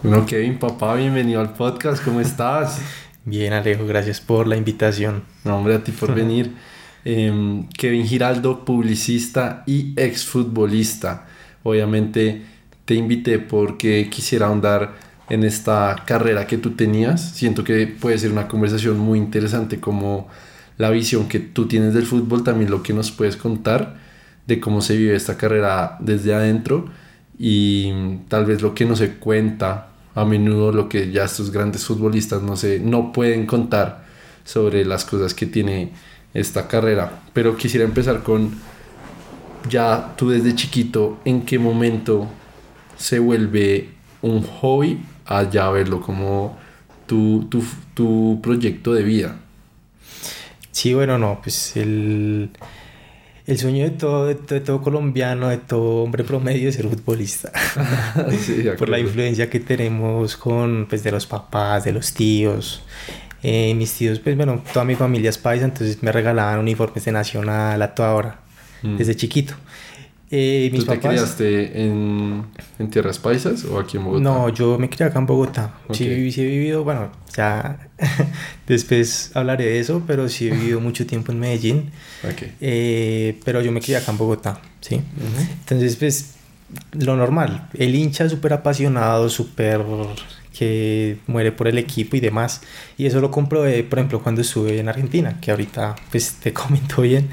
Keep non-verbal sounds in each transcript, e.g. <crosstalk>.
Bueno, Kevin, papá, bienvenido al podcast, ¿cómo estás? <laughs> Bien, Alejo, gracias por la invitación. No, hombre, a ti por <laughs> venir. Em, Kevin Giraldo, publicista y exfutbolista. Obviamente te invité porque quisiera ahondar en esta carrera que tú tenías. Siento que puede ser una conversación muy interesante como la visión que tú tienes del fútbol, también lo que nos puedes contar de cómo se vive esta carrera desde adentro y tal vez lo que no se cuenta a menudo lo que ya estos grandes futbolistas no se no pueden contar sobre las cosas que tiene esta carrera. Pero quisiera empezar con ya tú desde chiquito en qué momento se vuelve un hobby a ya verlo como tu, tu, tu proyecto de vida. Sí bueno no pues el el sueño de todo, de, todo colombiano, de todo hombre promedio es ser futbolista. <laughs> Por la influencia que tenemos con, pues, de los papás, de los tíos. Eh, mis tíos, pues bueno, toda mi familia es paisa, entonces me regalaban uniformes de Nacional a toda hora, mm. desde chiquito. Eh, ¿Tú te criaste en, en, Tierras Paisas o aquí en Bogotá? No, yo me crié acá en Bogotá. Sí, sí, he vivido, bueno, ya <laughs> después hablaré de eso, pero sí he vivido mucho tiempo en Medellín. Okay. Eh, pero yo me crié acá en Bogotá, ¿sí? Entonces, pues, lo normal. El hincha súper apasionado, súper que muere por el equipo y demás. Y eso lo comprobé, por ejemplo, cuando estuve en Argentina, que ahorita, pues, te <laughs> comento bien.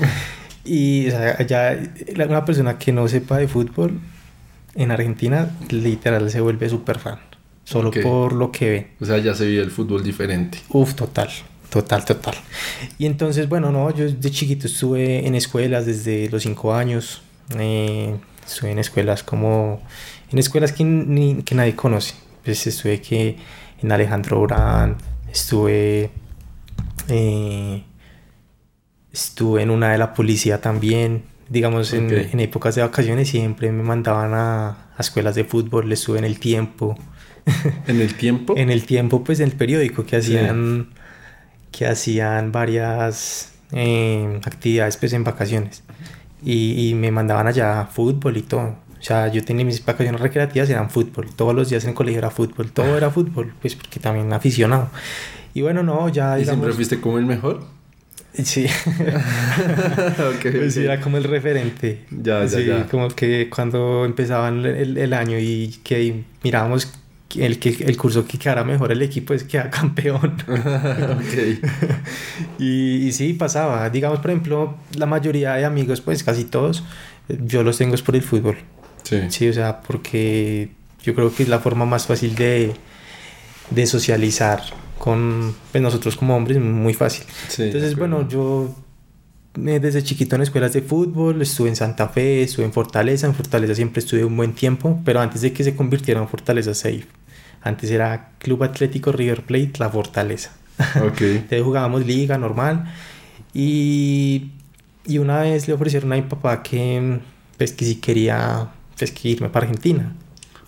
Y o sea, ya una persona que no sepa de fútbol en Argentina literal se vuelve súper fan. Solo por lo que ve. O sea, ya se vive el fútbol diferente. Uf, total. Total, total. Y entonces, bueno, no, yo de chiquito estuve en escuelas desde los cinco años. Eh, estuve en escuelas como... En escuelas que, ni, que nadie conoce. Pues estuve que en Alejandro Brand, estuve... Eh, Estuve en una de la policía también. Digamos, en, en, épocas de vacaciones siempre me mandaban a, a, escuelas de fútbol. Estuve en el tiempo. <laughs> ¿En el tiempo? en el tiempo, pues en el periódico que hacían, que hacían varias eh, actividades pues en vacaciones. Y, y, me mandaban allá a fútbol y todo. O sea, yo tenía mis vacaciones recreativas, eran fútbol. Todos los días en el colegio era fútbol. Todo era fútbol, pues porque también aficionado. Y bueno, no, ya... ¿Y siempre fuiste como el mejor? Sí. <laughs> okay, pues era como el referente. Ya, ya, ya. Como que cuando empezaban el, el año y que mirábamos el, que, el curso que quedara mejor el equipo es que era campeón. <laughs> okay. <laughs> y, y sí, pasaba. Digamos, por ejemplo, la mayoría de amigos, pues casi todos, yo los tengo es por el fútbol. Sí. Sí, o sea, porque yo creo que es la forma más fácil de, de socializar con pues, nosotros como hombres muy fácil. Entonces, bueno, yo desde chiquito en escuelas de fútbol, estuve en Santa Fe, estuve en Fortaleza, en Fortaleza siempre estuve un buen tiempo, pero antes de que se convirtiera en Fortaleza Safe, antes era Club Atlético River Plate, la Fortaleza. Okay. <laughs> Entonces jugábamos liga normal y, y una vez le ofrecieron a mi papá que, pues, que si quería pues, que irme para Argentina.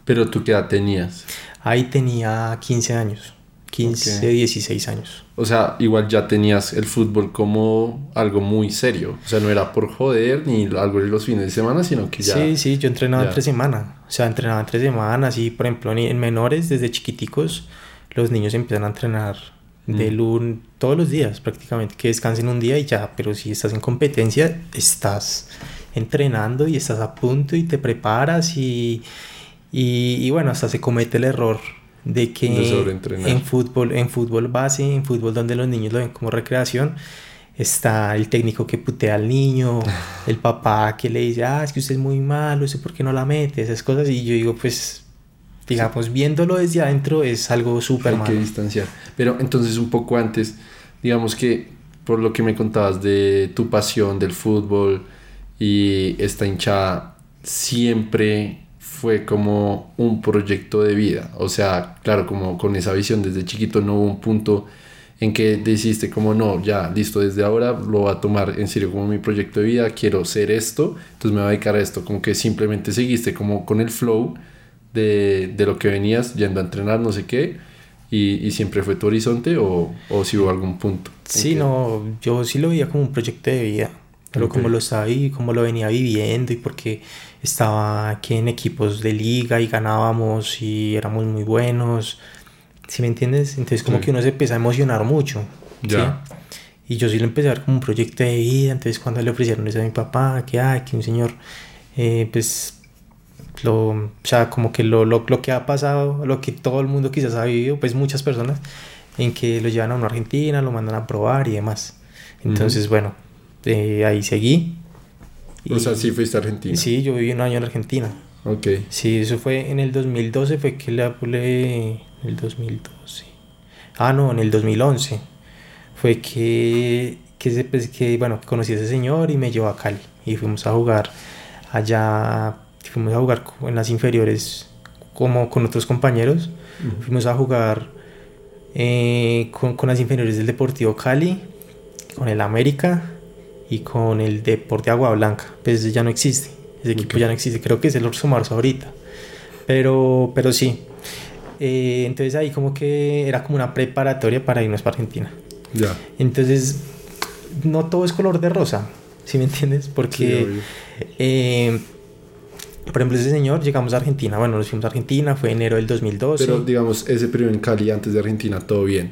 ¿Pero tú qué edad tenías? Ahí tenía 15 años. 15, 16 años. O sea, igual ya tenías el fútbol como algo muy serio. O sea, no era por joder ni algo de los fines de semana, sino que ya... Sí, sí, yo entrenaba entre semana. O sea, entrenaba entre semanas y, por ejemplo, en menores, desde chiquiticos, los niños empiezan a entrenar de mm. todos los días prácticamente, que descansen un día y ya, pero si estás en competencia, estás entrenando y estás a punto y te preparas y, y, y bueno, hasta se comete el error de que en fútbol, en fútbol base, en fútbol donde los niños lo ven como recreación, está el técnico que putea al niño, <laughs> el papá que le dice, ah, es que usted es muy malo, sé por qué no la mete, esas cosas, y yo digo, pues, digamos, viéndolo desde adentro es algo súper malo. Hay que distanciar. Pero entonces, un poco antes, digamos que por lo que me contabas de tu pasión del fútbol y esta hinchada, siempre fue como un proyecto de vida. O sea, claro, como con esa visión desde chiquito no hubo un punto en que decidiste como no, ya, listo, desde ahora lo voy a tomar en serio como mi proyecto de vida, quiero ser esto, entonces me voy a dedicar a esto, como que simplemente seguiste como con el flow de, de lo que venías yendo a entrenar, no sé qué, y, y siempre fue tu horizonte o, o si hubo algún punto. Sí, no, yo sí lo veía como un proyecto de vida. Pero como lo estaba y como lo venía viviendo y porque estaba aquí en equipos de liga y ganábamos y éramos muy buenos, ¿sí me entiendes? Entonces como que uno se empieza a emocionar mucho, ya. Y yo sí lo empecé a ver como un proyecto de vida, entonces cuando le ofrecieron eso a mi papá, que hay, que un señor, eh, pues, lo, o sea, como que lo, lo, lo, que ha pasado, lo que todo el mundo quizás ha vivido, pues muchas personas, en que lo llevan a una Argentina, lo mandan a probar y demás. Entonces, bueno, eh, ahí seguí. O sea, sí fuiste a Argentina. Sí, yo viví un año en Argentina. Ok. Sí, eso fue en el 2012, fue que le apulé el 2012. Ah, no, en el 2011. Fue que, que, pues, que, bueno, conocí a ese señor y me llevó a Cali. Y fuimos a jugar allá, fuimos a jugar en las inferiores como con otros compañeros. Fuimos a jugar eh, con, con las inferiores del Deportivo Cali, con el América y con el Deporte Agua Blanca. Pues ya no existe. Ese equipo ya no existe. Creo que es el Orso Marzo ahorita. Pero, pero sí. Eh, entonces ahí como que era como una preparatoria para irnos para Argentina. Ya. Entonces, no todo es color de rosa. ¿Sí me entiendes? Porque, eh, por ejemplo, ese señor, llegamos a Argentina. Bueno, nos fuimos a Argentina, fue enero del 2012. Pero digamos, ese periodo en Cali antes de Argentina, todo bien.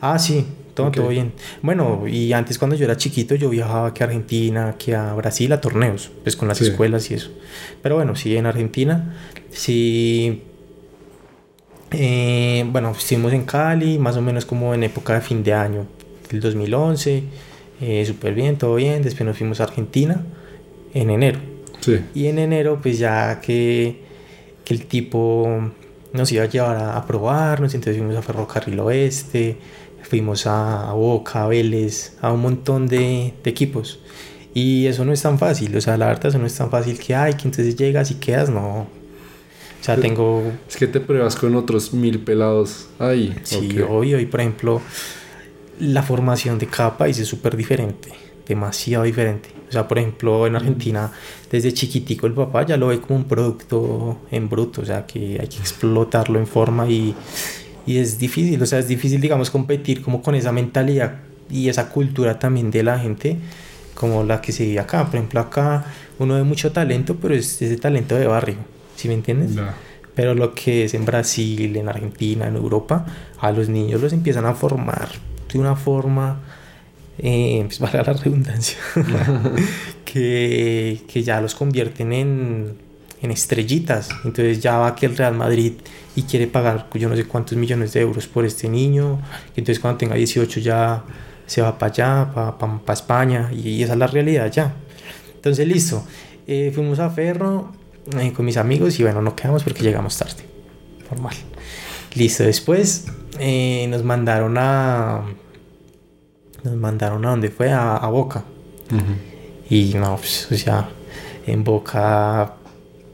Ah, sí, todo, todo bien. Bueno, y antes cuando yo era chiquito yo viajaba aquí a Argentina, que a Brasil a torneos, pues con las escuelas y eso. Pero bueno, sí, en Argentina, sí... Eh, bueno, estuvimos en Cali, más o menos como en época de fin de año, del 2011, eh, súper bien, todo bien. Después nos fuimos a Argentina en enero. Sí. Y en enero, pues ya que, que el tipo nos iba a llevar a, a probarnos, entonces fuimos a Ferrocarril Oeste, fuimos a, Boca, a Vélez, a un montón de, de, equipos. Y eso no es tan fácil, o sea, la verdad eso no es tan fácil que, hay que entonces llegas y quedas, no. O sea, tengo... Es que te pruebas con otros mil pelados ahí. Sí, obvio, y por ejemplo, la formación de cada país es súper diferente, demasiado diferente. O sea, por ejemplo, en Argentina, desde chiquitico el papá ya lo ve como un producto en bruto, o sea, que hay que explotarlo en forma y, y es difícil, o sea, es difícil, digamos, competir como con esa mentalidad y esa cultura también de la gente como la que se vive acá. Por ejemplo, acá uno ve mucho talento, pero es ese talento de barrio, ¿sí me entiendes? Pero lo que es en Brasil, en Argentina, en Europa, a los niños los empiezan a formar de una forma, eh, pues <laughs> valga la redundancia, <laughs> que, que ya los convierten en, en estrellitas. Entonces ya va que el Real Madrid y quiere pagar yo no sé cuántos millones de euros por este niño. Y entonces cuando tenga 18 ya se va para allá, para pa, España. Y esa es la realidad ya. Entonces listo. Eh, fuimos a Ferro eh, con mis amigos y bueno, no quedamos porque llegamos tarde. Normal. Listo. Después eh, nos mandaron a... Nos mandaron a donde fue, a, a Boca. Y no, pues, o sea, en Boca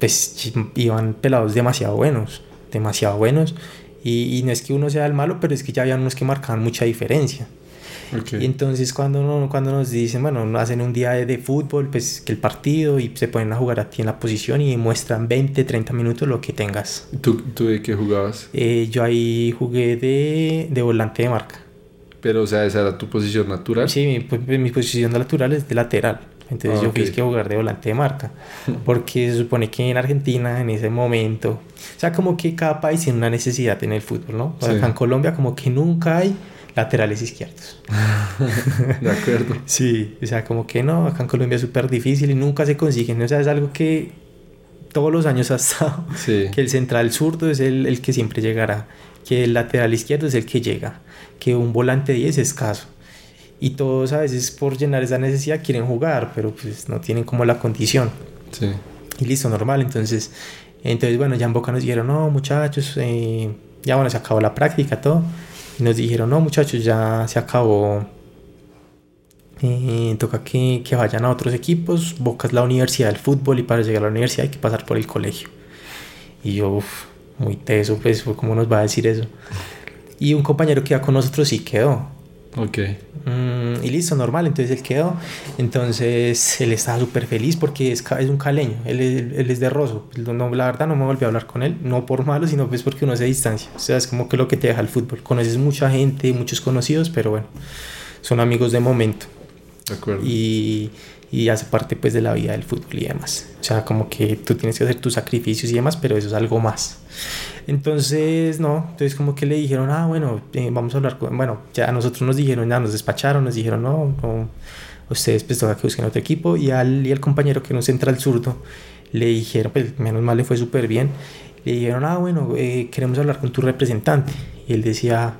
pues iban pelados demasiado buenos, demasiado buenos. Y, no es que uno sea el malo, pero es que ya habían unos que marcaban mucha diferencia. Y entonces cuando, no, cuando nos dicen, bueno, hacen un día de, fútbol, pues que el partido y se ponen a jugar a ti en la posición y muestran 20, 30 minutos lo que tengas. ¿Tú, tú de qué jugabas? Eh, yo ahí jugué de, de volante de marca. Pero, o sea, esa era tu posición natural. Sí, mi, pues, mi posición natural es de lateral. Entonces ah, yo quise que jugar de volante de marca. <laughs> Porque se supone que en Argentina, en ese momento, o sea, como que cada país tiene una necesidad en el fútbol, ¿no? Acá en Colombia, como que nunca hay laterales izquierdos. <laughs> de acuerdo. <laughs> Sí, o sea, como que no, acá en Colombia es súper difícil y nunca se consiguen. O sea, es algo que todos los años ha estado. Que el central zurdo es el, el que siempre llegará. Que el lateral izquierdo es el que llega. Que un volante 10 es escaso y todos a veces por llenar esa necesidad quieren jugar, pero pues no tienen como la condición. Sí. Y listo, normal. Entonces, entonces bueno, ya en Boca nos dijeron, no, muchachos, eh, ya bueno, se acabó la práctica, todo. Y nos dijeron, no, muchachos, ya se acabó. Eh, toca que, que, vayan a otros equipos. Boca es la universidad del fútbol y para llegar a la universidad hay que pasar por el colegio. Y yo, uf, muy teso, pues, ¿cómo nos va a decir eso? Y un compañero que iba con nosotros sí quedó. Ok. Mm, y listo, normal. Entonces él quedó. Entonces él estaba súper feliz porque es, es un caleño. Él, él, es de Rosso. No, la verdad no me volví a hablar con él. No por malo, sino pues porque uno se distancia. O sea, es como que lo que te deja el fútbol. Conoces mucha gente, muchos conocidos, pero bueno, son amigos de momento. De acuerdo. Y, y hace parte pues de la vida del fútbol y demás. O sea, como que tú tienes que hacer tus sacrificios y demás, pero eso es algo más. Entonces, no, entonces como que le dijeron, ah, bueno, eh, vamos a hablar con, bueno, ya a nosotros nos dijeron, ya nos despacharon, nos dijeron, no, no ustedes pues toca que busquen otro equipo y al, y al compañero que un central zurdo le dijeron, pues menos mal le fue súper bien, le dijeron, ah, bueno, eh, queremos hablar con tu representante. Y él decía,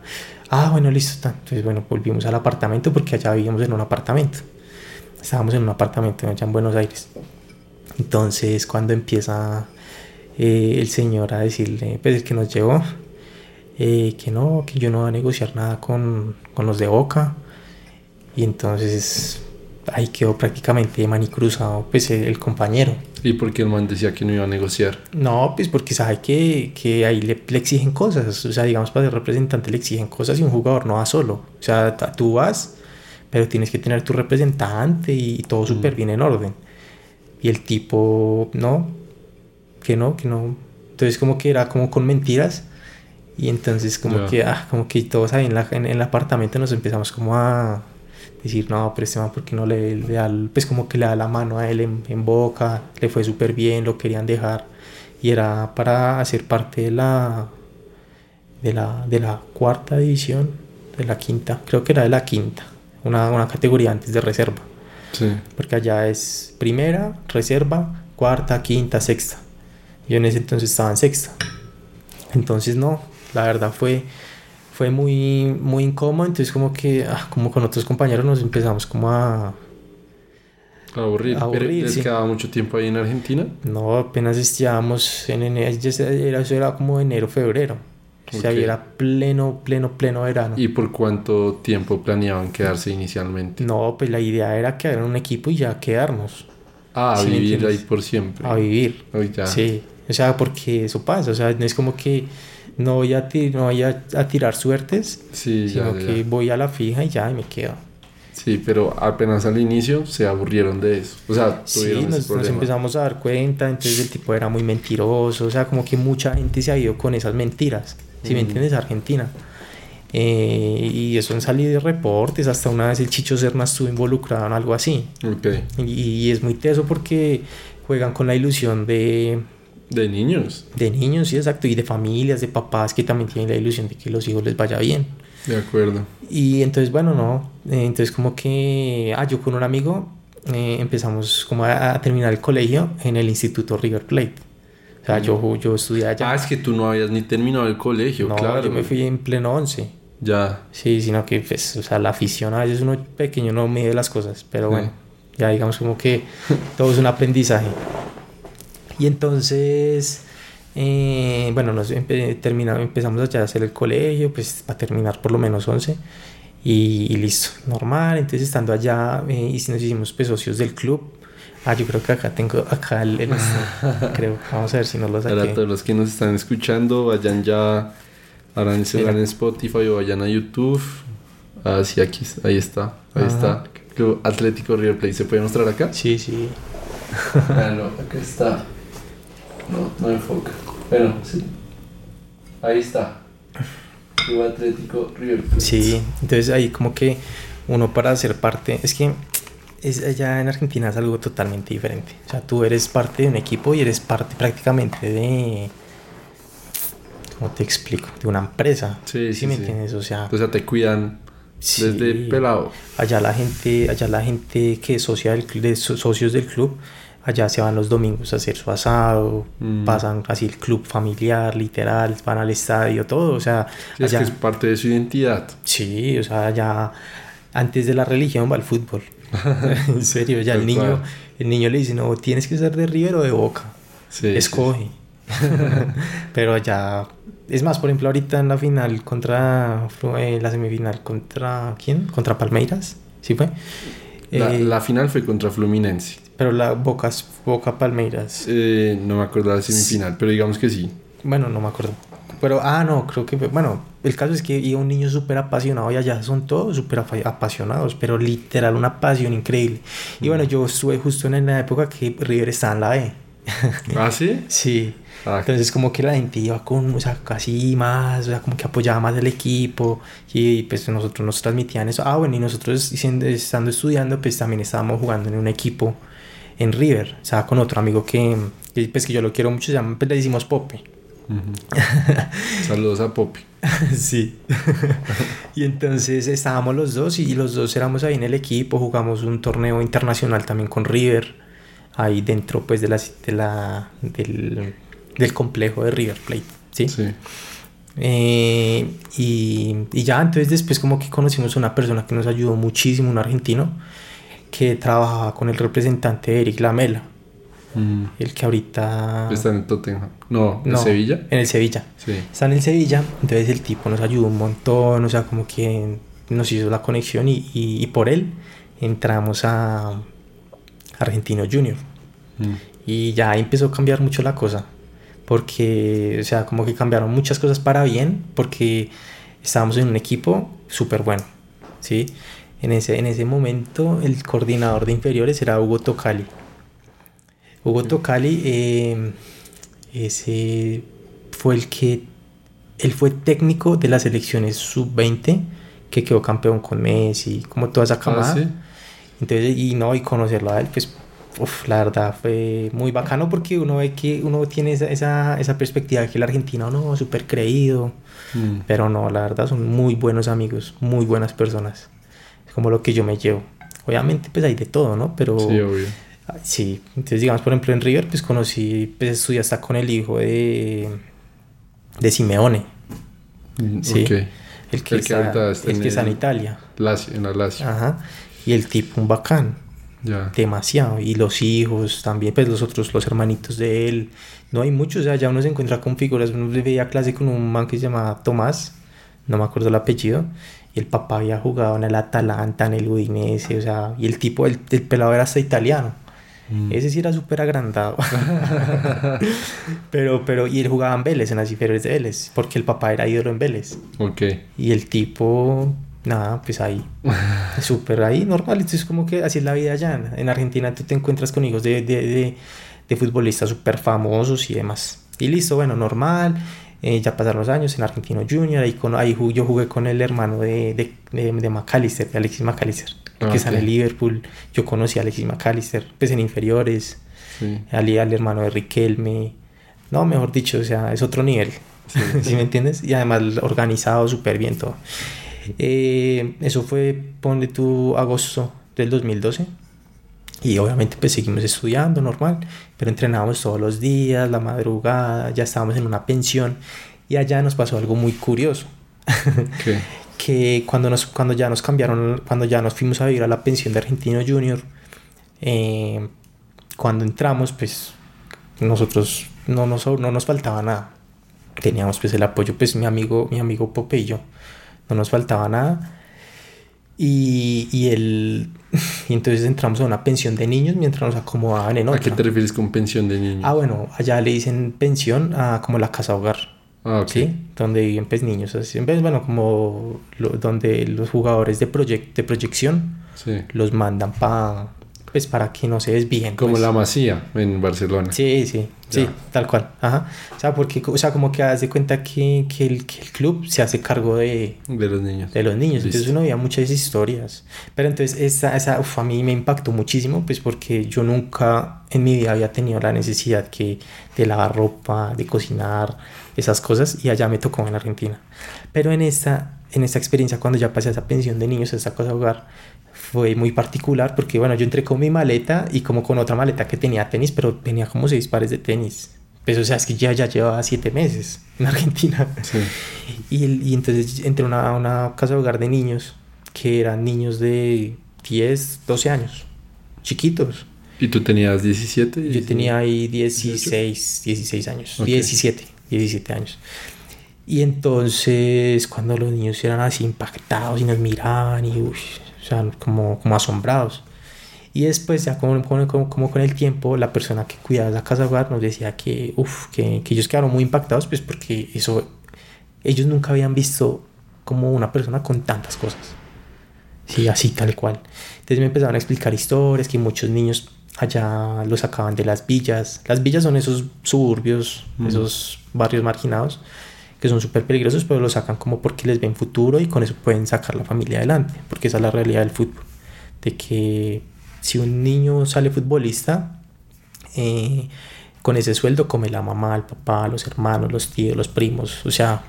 ah, bueno, listo. Entonces, bueno, volvimos al apartamento porque allá vivíamos en un apartamento. Estábamos en un apartamento allá en Buenos Aires. Entonces, cuando empieza eh, el señor a decirle, pues el que nos llevó, eh, que no, que yo no voy a negociar nada con, con los de Boca. Y entonces ahí quedó prácticamente manicruzado pues el, compañero. ¿Y por qué el man decía que no iba a negociar? No, pues porque sabe que, que ahí le, le, exigen cosas. O sea, digamos, para el representante le exigen cosas y un jugador no va solo. O sea, tú vas, pero tienes que tener tu representante y todo súper bien en orden. Y el tipo, no, que no, que no. Entonces como que era como con mentiras. Y entonces como que, ah, como que todos ahí en, la, en el apartamento nos empezamos como a decir, no, pero este man, ¿por qué no le, da, pues como que le da la mano a él en, boca, le fue súper bien, lo querían dejar, y era para hacer parte de la, de la, de la cuarta división, de la quinta, creo que era de la quinta, una, una categoría antes de reserva. Sí. Porque allá es primera, reserva, cuarta, quinta, sexta. Yo en ese entonces estaba en sexta. Entonces no, la verdad fue fue muy, muy incómodo, entonces como que, ah, como con otros compañeros nos empezamos como a... A aburrir. A aburrir ¿Les quedaba mucho tiempo ahí en Argentina? No, apenas estábamos en enero, eso era como enero, febrero. O sea, era pleno, pleno, pleno verano. ¿Y por cuánto tiempo planeaban quedarse inicialmente? No, pues la idea era quedar en un equipo y ya quedarnos. Ah, a vivir ahí por siempre. A vivir. ya. Sí, o sea, porque eso pasa, o sea, no es como que no voy a, no voy a, tirar suertes, sino que voy a la fija y ya y me quedo. Sí, pero apenas al inicio se aburrieron de eso. O sea, tuvieron sí, nos, nos, empezamos a dar cuenta, entonces el tipo era muy mentiroso, o sea, como que mucha gente se ha ido con esas mentiras, si me entiendes, Argentina. Eh, y eso han salido de reportes, hasta una vez el Chicho Serna estuvo involucrado en algo así. Okay. Y, y es muy teso porque juegan con la ilusión de, de niños. De niños, sí, exacto. Y de familias, de papás que también tienen la ilusión de que los hijos les vaya bien. De acuerdo. Y entonces, bueno, no. Eh, entonces, como que, ah, yo con un amigo eh, empezamos como a, terminar el colegio en el Instituto River Plate. O sea, yo, yo estudié allá. Ah, es que tú no habías ni terminado el colegio, no, claro. Yo me fui en pleno 11. Ya. Sí, sino que, pues, o sea, la afición a veces uno pequeño no mide las cosas, pero bueno, ya digamos como que todo es un aprendizaje. Y entonces, eh, bueno, nos terminamos, empezamos ya a hacer el colegio, pues para terminar por lo menos 11. Y, listo, normal. Entonces, estando allá, eh, y nos hicimos pues, socios del club. Ah, yo creo que acá tengo, acá el, <laughs> creo. Vamos a ver si nos lo saqué. Para todos los que nos están escuchando, vayan ya, harán celular en Spotify o vayan a YouTube. Ah, sí, aquí, ahí está, ahí está. Club Atlético River Plate. ¿Se puede mostrar acá? Sí, sí. <laughs> Bueno, acá está. No, no enfoca. Bueno, sí. Ahí está. Club Atlético River Plate. Sí, entonces ahí como que uno para ser parte, es que es, allá en Argentina es algo totalmente diferente. O sea, tú eres parte de un equipo y eres parte prácticamente de... ¿Cómo te explico? De una empresa. Sí, sí, me entiendes? O sea, o sea, te cuidan desde pelado. Allá la gente, allá la gente que es socia del, de socios del club allá se van los domingos a hacer su asado, mm. pasan así el club familiar, literal, van al estadio, todo, o sea... es que es parte de su identidad. Sí, o sea, ya antes de la religión va el fútbol. <laughs> en serio, ya el niño, el niño le dice, no, tienes que ser de River o de Boca. Escoge. <laughs> Pero ya... Es más, por ejemplo, ahorita en la final contra... Eh, la semifinal contra... ¿Quién? Contra Palmeiras, ¿sí fue? La, eh, la final fue contra Fluminense. Pero la Boca, Boca Palmeiras. Eh, no me acuerdo la semifinal, pero digamos que sí. Bueno, no me acuerdo. Pero, ah, no, creo que, bueno, el caso es que iba un niño súper apasionado y allá son todos súper apasionados, pero literal una pasión increíble. Y bueno, yo estuve justo en la época que River estaba en la E. ¿Ah, sí? <laughs> sí. Ah. Entonces como que la gente iba con, o sea, casi más, o sea, como que apoyaba más el equipo y pues nosotros nos transmitían eso. Ah, bueno, y nosotros estando estudiando, pues también estábamos jugando en un equipo en River, sea, con otro amigo que, pues que yo lo quiero mucho, se llama, pues le decimos Pope. Saludos a Poppy. <laughs> sí. <laughs> y entonces estábamos los dos y los dos éramos ahí en el equipo, jugamos un torneo internacional también con River, ahí dentro pues de la, de la del, del complejo de River Plate, ¿sí? Sí. Eh, y, y, ya entonces después como que conocimos a una persona que nos ayudó muchísimo, un argentino, que trabajaba con el representante Eric Lamela. Mm. El que ahorita... Está en Tottenham. No, ¿en Sevilla? En el Sevilla. Sí. Está en el Sevilla, entonces el tipo nos ayudó un montón, o sea, como que nos hizo la conexión y, y, por él entramos a Argentino Junior. Mm. Y ya empezó a cambiar mucho la cosa, porque, o sea, como que cambiaron muchas cosas para bien, porque estábamos en un equipo súper bueno, ¿sí? En ese, en ese momento el coordinador de inferiores era Hugo Tocali. Hugo Tocali, eh, ese fue el que, él fue técnico de las elecciones sub-20, que quedó campeón con Messi, como toda esa ah, camada. Entonces, y no, y conocerlo a él, pues, uf, la verdad fue muy bacano porque uno ve que uno tiene esa, esa, esa perspectiva de que el argentino, no, súper creído, mm. pero no, la verdad son muy buenos amigos, muy buenas personas. Es como lo que yo me llevo. Obviamente, pues hay de todo, ¿no? Pero... Sí, obvio Sí, entonces digamos, por ejemplo, en River, pues conocí, pues estudié hasta con el hijo de, de Simeone. Mm, sí. El que, está, el que está en Italia. en la Lazio. Ajá. Y el tipo, un bacán. Ya. Demasiado. Y los hijos también, pues los otros, los hermanitos de él. No hay muchos, o sea, ya uno se encuentra con figuras. Uno veía clase con un man que se llama Tomás, no me acuerdo el apellido. Y el papá había jugado en el Atalanta, en el Udinese, o sea, y el tipo, el, el pelado era hasta italiano. Mm. Ese sí era súper agrandado. pero, pero, y él jugaba en Vélez, en las inferiores de Vélez, porque el papá era ídolo en Vélez. Ok. Y el tipo, nada, pues ahí, <laughs> súper ahí, normal. Entonces, como que así es la vida allá. En Argentina tú te encuentras con hijos de, de, de, de futbolistas súper famosos y demás. Y listo, bueno, normal. Eh, ya pasaron los años en Argentino Junior, ahí, con, ahí yo jugué con el hermano de, de, de, de McAllister, de Alexis McAllister, que ah, en el Liverpool. Yo conocí a Alexis McAllister, pues en inferiores, al, al, hermano de Riquelme. No, mejor dicho, o sea, es otro nivel, <laughs> sí, me entiendes? Y además organizado súper bien todo. Eh, eso fue, ponle tú, agosto del 2012. Y obviamente pues seguimos estudiando normal, pero entrenábamos todos los días, la madrugada, ya estábamos en una pensión y allá nos pasó algo muy curioso. <laughs> que cuando, nos, cuando ya nos cambiaron, cuando ya nos fuimos a vivir a la pensión de Argentino Junior, eh, cuando entramos pues nosotros no nos, no nos faltaba nada. Teníamos pues el apoyo, pues mi amigo, mi amigo Pope y yo, no nos faltaba nada y, y, el, <laughs> y entonces entramos a una pensión de niños mientras nos acomodaban en otra. ¿A qué te refieres con pensión de niños? Ah, bueno, allá le dicen pensión a como la casa hogar. Ah, ¿Sí? Donde viven pues niños. Así, bueno, como donde los jugadores de, de proyección los mandan para pues para que no se desvíen. Como pues. la Masía en Barcelona. Sí, sí, sí, tal cual. Ajá. O sea, porque, o sea, como que hace cuenta que, que, el, que, el, club se hace cargo de... De los niños. De los niños. Entonces uno veía muchas historias. Pero entonces esa, esa uf, a mí me impactó muchísimo, pues porque yo nunca en mi vida había tenido la necesidad que de lavar ropa, de cocinar, esas cosas, y allá me tocó en Argentina. Pero en esta, en esta experiencia, cuando ya pasé a esa pensión de niños, a esa cosa hogar, fue muy particular porque, bueno, yo entré con mi maleta y como con otra maleta que tenía tenis, pero tenía como seis pares de tenis. Pues, o sea, es que ya, ya llevaba siete meses <laughs> en Argentina. Sí. Y, y, entonces entré a una, una, casa de hogar de niños que eran niños de 10, 12 años, chiquitos. ¿Y tú tenías 17? Yo tenía ahí 16, 16 años, 17, 17 años. Y entonces cuando los niños eran así impactados y nos miraban y uy, o sea, como, como asombrados. Y después, ya como, como, como, con el tiempo, la persona que cuidaba la casa hogar nos decía que, uf, que, que, ellos quedaron muy impactados, pues porque eso, ellos nunca habían visto como una persona con tantas cosas. Sí, así tal cual. Entonces me empezaron a explicar historias, que muchos niños allá lo sacaban de las villas. Las villas son esos suburbios, esos barrios marginados que son súper peligrosos, pero lo sacan como porque les ven futuro y con eso pueden sacar la familia adelante, porque esa es la realidad del fútbol. De que si un niño sale futbolista, eh, con ese sueldo come la mamá, el papá, los hermanos, los tíos, los primos, o sea,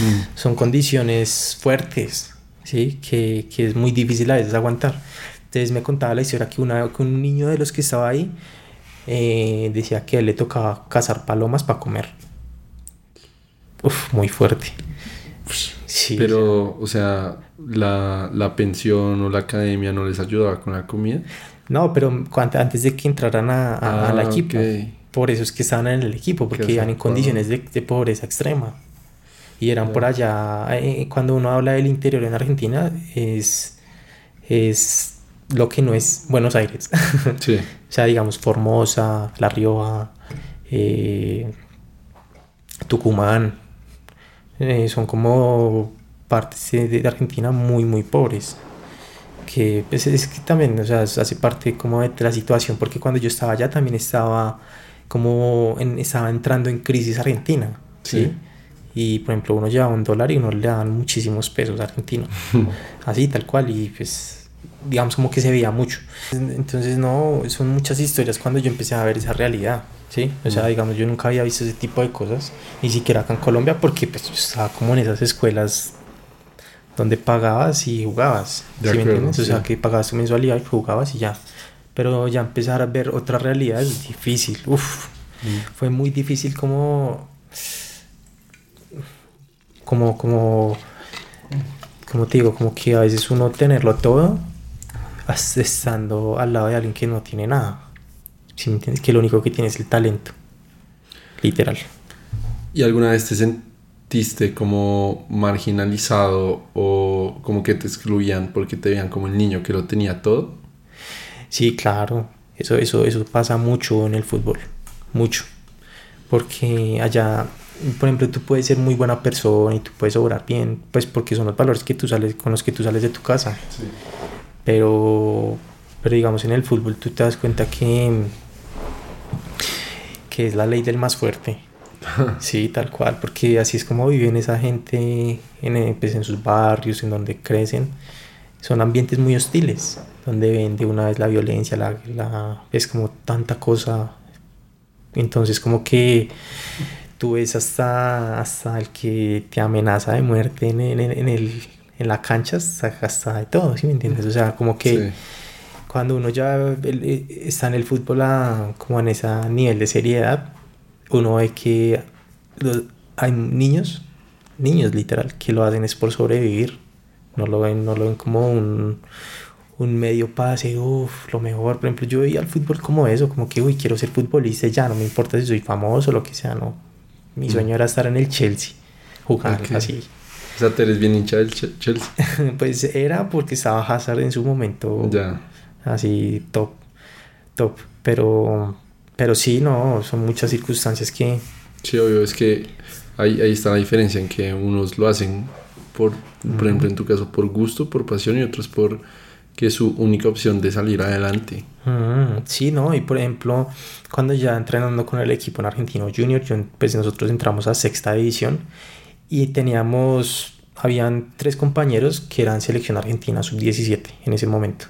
mm. son condiciones fuertes, ¿sí? Que, que, es muy difícil a veces aguantar. Entonces me contaba la historia que, una, que un niño de los que estaba ahí eh, decía que a él le tocaba cazar palomas para comer. Uf, muy fuerte. Sí, Pero, o sea, la, la, pensión o la academia no les ayudaba con la comida. No, pero antes de que entraran a, a, al ah, equipo. Por eso es que estaban en el equipo, porque iban en condiciones de, de, pobreza extrema. Y eran por allá. Eh, cuando uno habla del interior en Argentina, es, es lo que no es Buenos Aires. <laughs> Sí. o sea, digamos, Formosa, La Rioja, eh, Tucumán eh, son como partes de, Argentina muy, muy pobres. Que pues, es que también, o sea, hace parte como de la situación, porque cuando yo estaba allá también estaba como en, estaba entrando en crisis Argentina, ¿sí? Y por ejemplo, uno llevaba un dólar y uno le daban muchísimos pesos argentinos, <laughs> así, tal cual, y pues digamos como que se veía mucho. Entonces, no, son muchas historias cuando yo empecé a ver esa realidad. ¿Sí? O sea, digamos, yo nunca había visto ese tipo de cosas, ni siquiera acá en Colombia, porque pues estaba como en esas escuelas donde pagabas y jugabas, ¿sí me entiendes? O sea, que pagabas tu mensualidad y jugabas y ya. Pero ya empezar a ver otra realidad es difícil, Uf, mm. fue muy difícil como... Como, como... Como te digo, como que a veces uno tenerlo todo estando al lado de alguien que no tiene nada si me entiendes? Que lo único que tiene es el talento. Literal. ¿Y alguna vez te sentiste como marginalizado o como que te excluían porque te veían como el niño que lo tenía todo? Sí, claro. Eso, eso, eso pasa mucho en el fútbol. Mucho. Porque allá, por ejemplo, tú puedes ser muy buena persona y tú puedes obrar bien, pues porque son los valores que tú sales, con los que tú sales de tu casa. Sí. Pero, pero digamos en el fútbol tú te das cuenta que que es la ley del más fuerte. <laughs> sí, tal cual, porque así es como viven esa gente en, pues, en sus barrios, en donde crecen. Son ambientes muy hostiles, donde ven de una vez la violencia, la, la, es como tanta cosa. Entonces como que tú ves hasta, hasta el que te amenaza de muerte en, en, en, el, en la cancha, hasta, de todo, ¿sí me entiendes? O sea, como que cuando uno ya eh, está en el fútbol como en ese nivel de seriedad, uno ve que hay niños, niños literal, que lo hacen es por sobrevivir. No lo ven, no lo ven como un, un medio pase, uff, lo mejor. Por ejemplo, yo veía al fútbol como eso, como que, uy, quiero ser futbolista, ya no me importa si soy famoso o lo que sea, no. Mi mm. sueño era estar en el Chelsea, jugar así. O sea, ¿te eres bien hincha del Chelsea? <laughs> pues era porque estaba Hazard en su momento. Ya así top, top. Pero, pero sí, no, son muchas circunstancias que... Sí, obvio, es que ahí, ahí está la diferencia en que unos lo hacen por, por ejemplo, en tu caso, por gusto, por pasión y otros por que es su única opción de salir adelante. sí, ¿no? Y por ejemplo, cuando ya entrenando con el equipo en Argentino Junior, pues nosotros entramos a sexta división y teníamos, habían tres compañeros que eran selección argentina sub-17 en ese momento.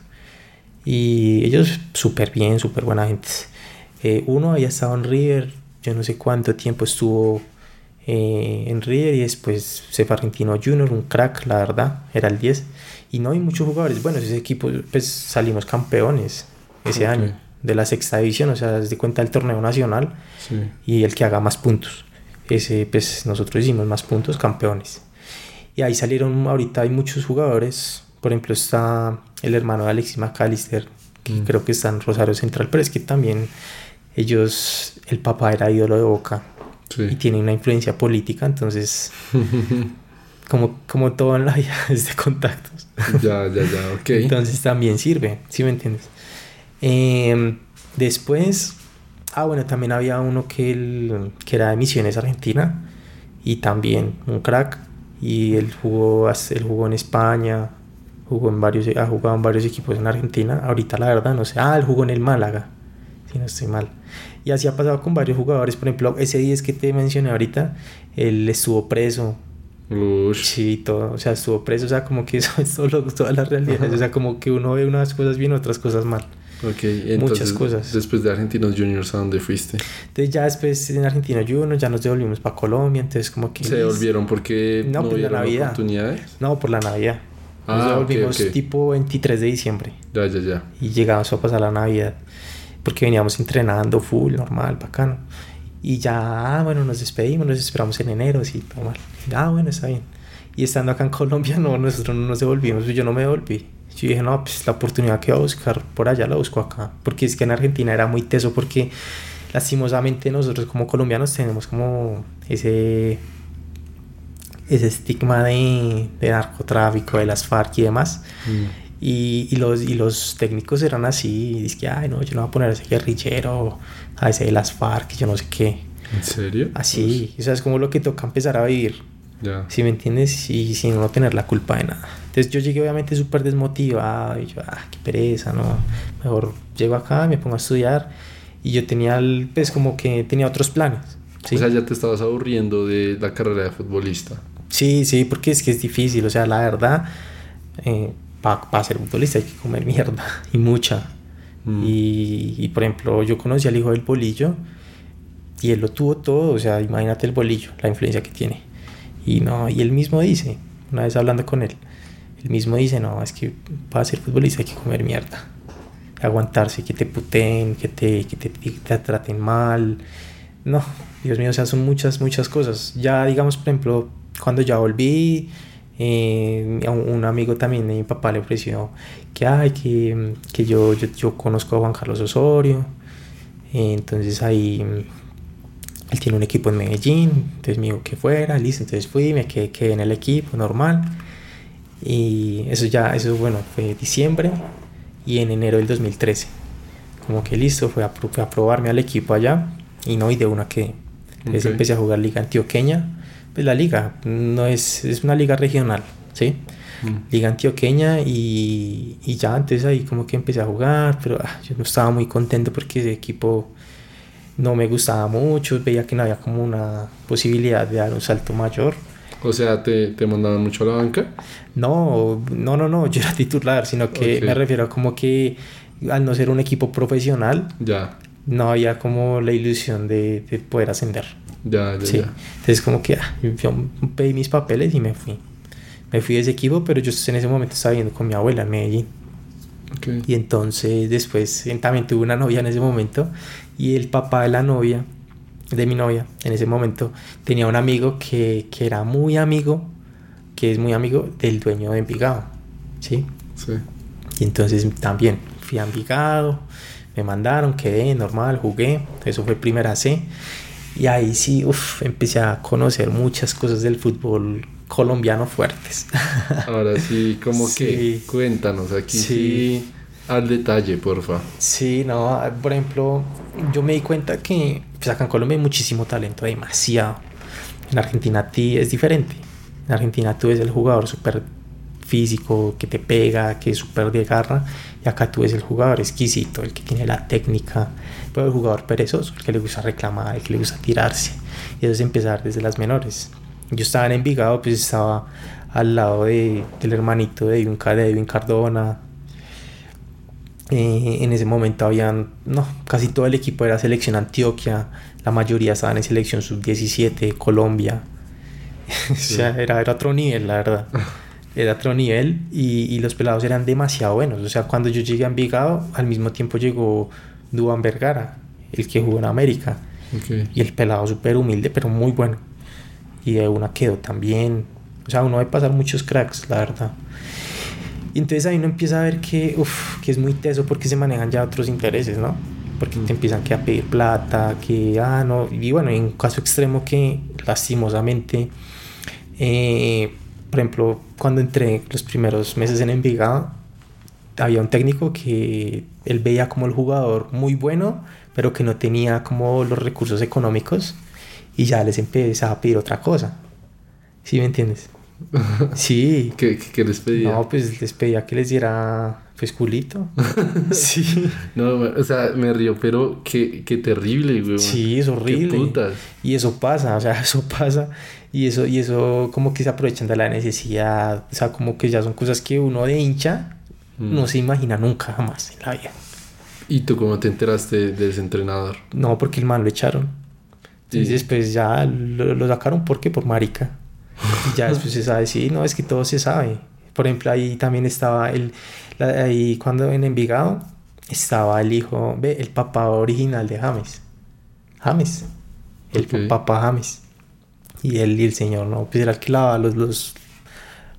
Y ellos súper bien, súper buena gente. Eh, uno había estado en River, yo no sé cuánto tiempo estuvo eh, en River y después se fue Argentino Junior, un crack, la verdad, era el 10. Y no hay muchos jugadores. Bueno, ese equipo, pues salimos campeones ese año de la sexta división, o sea, desde cuenta del torneo nacional y el que haga más puntos. Ese, pues nosotros hicimos más puntos, campeones. Y ahí salieron, ahorita hay muchos jugadores por ejemplo, está el hermano de Alexis McAllister, que mm. creo que está en Rosario Central, pero es que también ellos, el papá era ídolo de Boca y tiene una influencia política, entonces, <laughs> como, como todo en la vida <laughs> es de contactos. ya, ya, ya, ok. Entonces también sirve, ¿sí me entiendes? Em, después, ah, bueno, también había uno que, el, que era de Misiones Argentina y también un crack y él jugó, él jugó en España, Jugó en varios, ha jugado en varios equipos en Argentina. Ahorita la verdad no sé. Ah, él jugó en el Málaga. Si no estoy mal. Y así ha pasado con varios jugadores. Por ejemplo, ese 10 que te mencioné ahorita, él estuvo preso. Ush. Sí, todo. O sea, estuvo preso. O sea, como que <laughs> eso es solo todas las realidades. O sea, como que uno ve unas cosas bien, otras cosas mal. Ok, entonces, muchas cosas. Después de Argentinos Juniors, ¿a dónde fuiste? Entonces ya después en Argentinos Juniors ya nos devolvimos para Colombia, entonces como que... ¿Se devolvieron porque no, no por la Navidad. oportunidades? No, por la Navidad. Nos ah, devolvimos tipo 23 de diciembre. Ya, ya, ya. Y llegamos a pasar la Navidad. Porque veníamos entrenando full, normal, bacano. Y ya, ah, bueno, nos despedimos, nos esperamos en enero, sí, normal. Ah, bueno, está bien. Y estando acá en Colombia, no, nosotros no nos devolvimos, yo no me devolví. Yo dije, no, pues la oportunidad que voy a buscar por allá la busco acá. Porque es que en Argentina era muy teso porque lastimosamente nosotros como colombianos tenemos como ese ese estigma de, de narcotráfico, de las FARC y demás. Mm. Y, y, los, y los técnicos eran así, y que, ay, no, yo no voy a poner a ese guerrillero, a ese de las FARC, yo no sé qué. ¿En serio? Así, o sea, es como lo que toca empezar a vivir. Ya. Si me entiendes, y sin no tener la culpa de nada. Entonces yo llegué obviamente súper desmotivado y yo, ah, qué pereza, ¿no? Mejor llego acá, me pongo a estudiar y yo tenía, pues como que tenía otros planes. ¿sí? O sea, ya te estabas aburriendo de la carrera de futbolista. Sí, sí, porque es que es difícil, o sea, la verdad, eh, para ser futbolista hay que comer mierda <laughs> y mucha. Mm. Y, y, por ejemplo, yo conocí al hijo del bolillo y él lo tuvo todo, o sea, imagínate el bolillo, la influencia que tiene. Y no, y él mismo dice, una vez hablando con él, él mismo dice, no, es que para ser futbolista hay que comer mierda. Aguantarse, que te puten, que te, que te, te traten mal. No, Dios mío, o sea, son muchas, muchas cosas. Ya, digamos, por ejemplo, cuando ya volví, eh, un amigo también de mi papá le ofreció que, ay, que, que yo, yo, yo, conozco a Juan Carlos Osorio. entonces ahí él tiene un equipo en Medellín, entonces me dijo que fuera, listo, entonces fui, me quedé, quedé en el equipo normal. Y eso ya, eso bueno, fue diciembre y en enero del 2013. Como que listo, fue a, a probarme al equipo allá y no, y de una que okay. empecé a jugar Liga Antioqueña. La liga no es, es una liga regional, ¿sí? Mm. Liga Antioqueña y, y, ya antes ahí como que empecé a jugar, pero ah, yo no estaba muy contento porque ese equipo no me gustaba mucho, veía que no había como una posibilidad de dar un salto mayor. O sea, ¿te, te mandaban mucho a la banca? No, no, no, no, yo era titular, sino que me refiero a como que al no ser un equipo profesional, ya. no había como la ilusión de, de poder ascender. Ya, ya, sí. Entonces como que ah, yo pedí mis papeles y me fui. Me fui de ese equipo, pero yo en ese momento estaba viviendo con mi abuela en Medellín. Okay. Y entonces después también tuve una novia en ese momento y el papá de la novia de mi novia en ese momento tenía un amigo que, que era muy amigo, que es muy amigo del dueño de Envigado, ¿sí? Sí. Y entonces también fui a Envigado, me mandaron, quedé normal, jugué, eso fue primera C. Y ahí sí, uff, empecé a conocer muchas cosas del fútbol colombiano fuertes. <laughs> Ahora sí, como que cuéntanos aquí sí al detalle, porfa. Sí, no, por ejemplo, yo me di cuenta que pues acá en Colombia hay muchísimo talento, demasiado. En Argentina ti es diferente. En Argentina tú eres el jugador súper físico, que te pega, que es súper de garra, y acá tú eres el jugador exquisito, el que tiene la técnica, pero el jugador perezoso, el que le gusta reclamar, el que le gusta tirarse. Y eso es empezar desde las menores. Yo estaba en Envigado, pues estaba al lado de, del hermanito de Edwin, de Edwin Cardona, eh, en ese momento habían, no, casi todo el equipo era selección Antioquia, la mayoría estaban en selección sub-17, Colombia. <laughs> o sea, era, era, otro nivel, la verdad. <laughs> Era otro nivel y, y, los pelados eran demasiado buenos. O sea, cuando yo llegué a Envigado, al mismo tiempo llegó Duan Vergara, el que jugó en América. Y el pelado súper humilde, pero muy bueno. Y de una quedó también. O sea, uno va a pasar muchos cracks, la verdad. Y entonces ahí uno empieza a ver que, uf, que es muy teso porque se manejan ya otros intereses, ¿no? Porque te empiezan que a pedir plata, que, ah, no, y bueno, en un caso extremo que lastimosamente, eh, por ejemplo, cuando entré los primeros meses en Envigado, había un técnico que él veía como el jugador muy bueno, pero que no tenía como los recursos económicos y ya les empezaba a pedir otra cosa. ¿Sí me entiendes? <laughs> Sí. ¿Qué, ¿Qué, les pedía? No, pues les pedía que les diera pues culito. <laughs> sí. No, o sea, me río, pero qué, qué terrible, güey. Sí, es horrible. Qué putas. Y eso pasa, o sea, <laughs> eso pasa. Y eso, y eso como que se aprovechan de la necesidad. O sea, como que ya son cosas que uno de hincha mm. no se imagina nunca, jamás en la vida. ¿Y tú cómo te enteraste de ese entrenador? No, porque el man lo echaron. Y después ya lo, lo sacaron, ¿por qué? Por marica. Y ya <laughs> después se sabe, sí, no, es que todo se sabe. Por ejemplo, ahí también estaba el, ahí cuando en Envigado estaba el hijo, ve, el papá original de James. James. El papá James. Y él y el señor, ¿no? Pues él alquilaba los, los,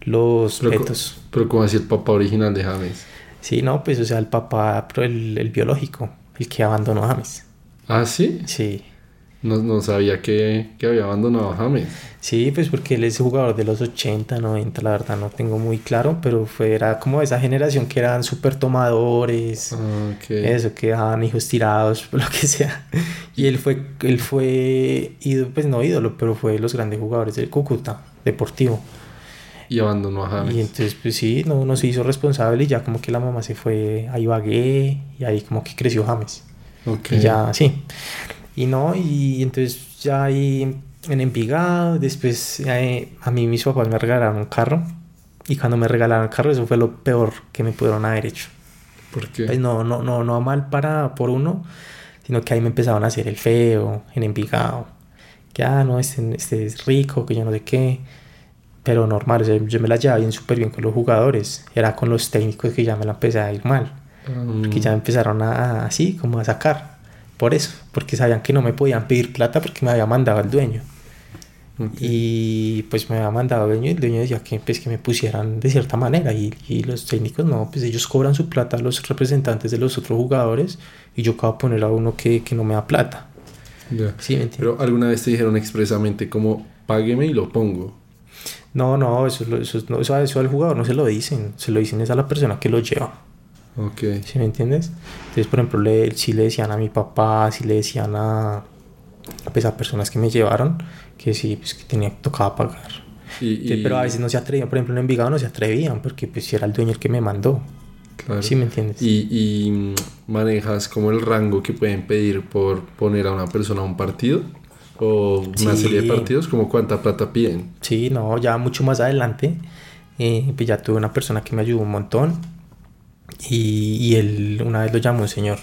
los pero, Pero ¿cómo así el papá original de James? Sí, no, pues o sea, el papá, pero el, el biológico, el que abandonó a James. ¿Ah, sí? Sí. No, no sabía que, que, había abandonado a James. Sí, pues porque él es jugador de los 80, 90, la verdad no tengo muy claro, pero fue, era como esa generación que eran súper tomadores, ah, eso, que dejaban hijos tirados, <laughs> lo que sea. Y él fue, él fue, pues no ídolo, pero fue de los grandes jugadores del Cúcuta, deportivo. Y abandonó a James. Y entonces, pues sí, no, no se hizo responsable y ya como que la mamá se fue a Ibagué y ahí como que creció James. Okay. Y ya, sí. Y no, y entonces ya ahí en Envigado, después eh, a mí mis papás me regalaron un carro. Y cuando me regalaron el carro, eso fue lo peor que me pudieron haber hecho. ¿Por qué? Pues no, no, no, no mal para por uno, sino que ahí me empezaban a hacer el feo en Envigado. Que, ah, no, este, este es rico, que yo no sé qué. Pero normal, yo me la llevaba bien súper bien con los jugadores. Era con los técnicos que ya me la empecé a ir mal. Porque ya me empezaron a, así, como a sacar. Por eso, porque sabían que no me podían pedir plata porque me había mandado el dueño. Y pues me había mandado el dueño y el dueño decía que, pues, que me pusieran de cierta manera y, y, los técnicos no, pues ellos cobran su plata a los representantes de los otros jugadores y yo acabo de poner a uno que, que no me da plata. Sí, Pero alguna vez te dijeron expresamente como págueme y lo pongo. No, no, eso, eso, eso, eso al jugador no se lo dicen, se lo dicen es a la persona que lo lleva. Ok. ¿Sí me entiendes? Entonces, por ejemplo, le, si le decían a mi papá, si le decían a, pues, a personas que me llevaron, que sí, pues que tenía, tocaba pagar. Y, pero a veces no se atrevían, por ejemplo, en Envigado no se atrevían, porque pues era el dueño el que me mandó. Claro. ¿Sí me entiendes? Y, y mm, manejas como el rango que pueden pedir por poner a una persona a un partido o una serie de partidos, como cuánta plata piden. Sí, no, ya mucho más adelante, eh, pues ya tuve una persona que me ayudó un montón y, y él una vez lo llamó un señor.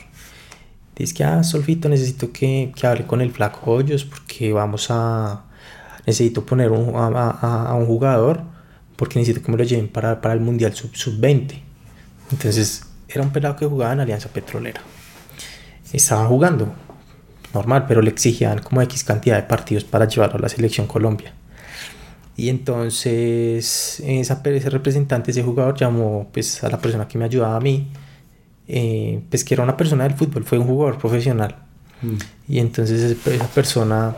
Dice que, ah, Solfito, necesito que, que hable con el flaco Hoyos porque vamos a... Necesito poner un, a, a, un jugador porque necesito que me lo lleven para, para el Mundial Sub-20. Entonces, era un pelado que jugaba en Alianza Petrolera. Estaba jugando, normal, pero le exigían como X cantidad de partidos para llevarlo a la selección Colombia. Y entonces esa, ese representante, ese jugador llamó pues, a la persona que me ayudaba a mí, eh, pues que era una persona del fútbol, fue un jugador profesional. Mm. Y entonces esa persona,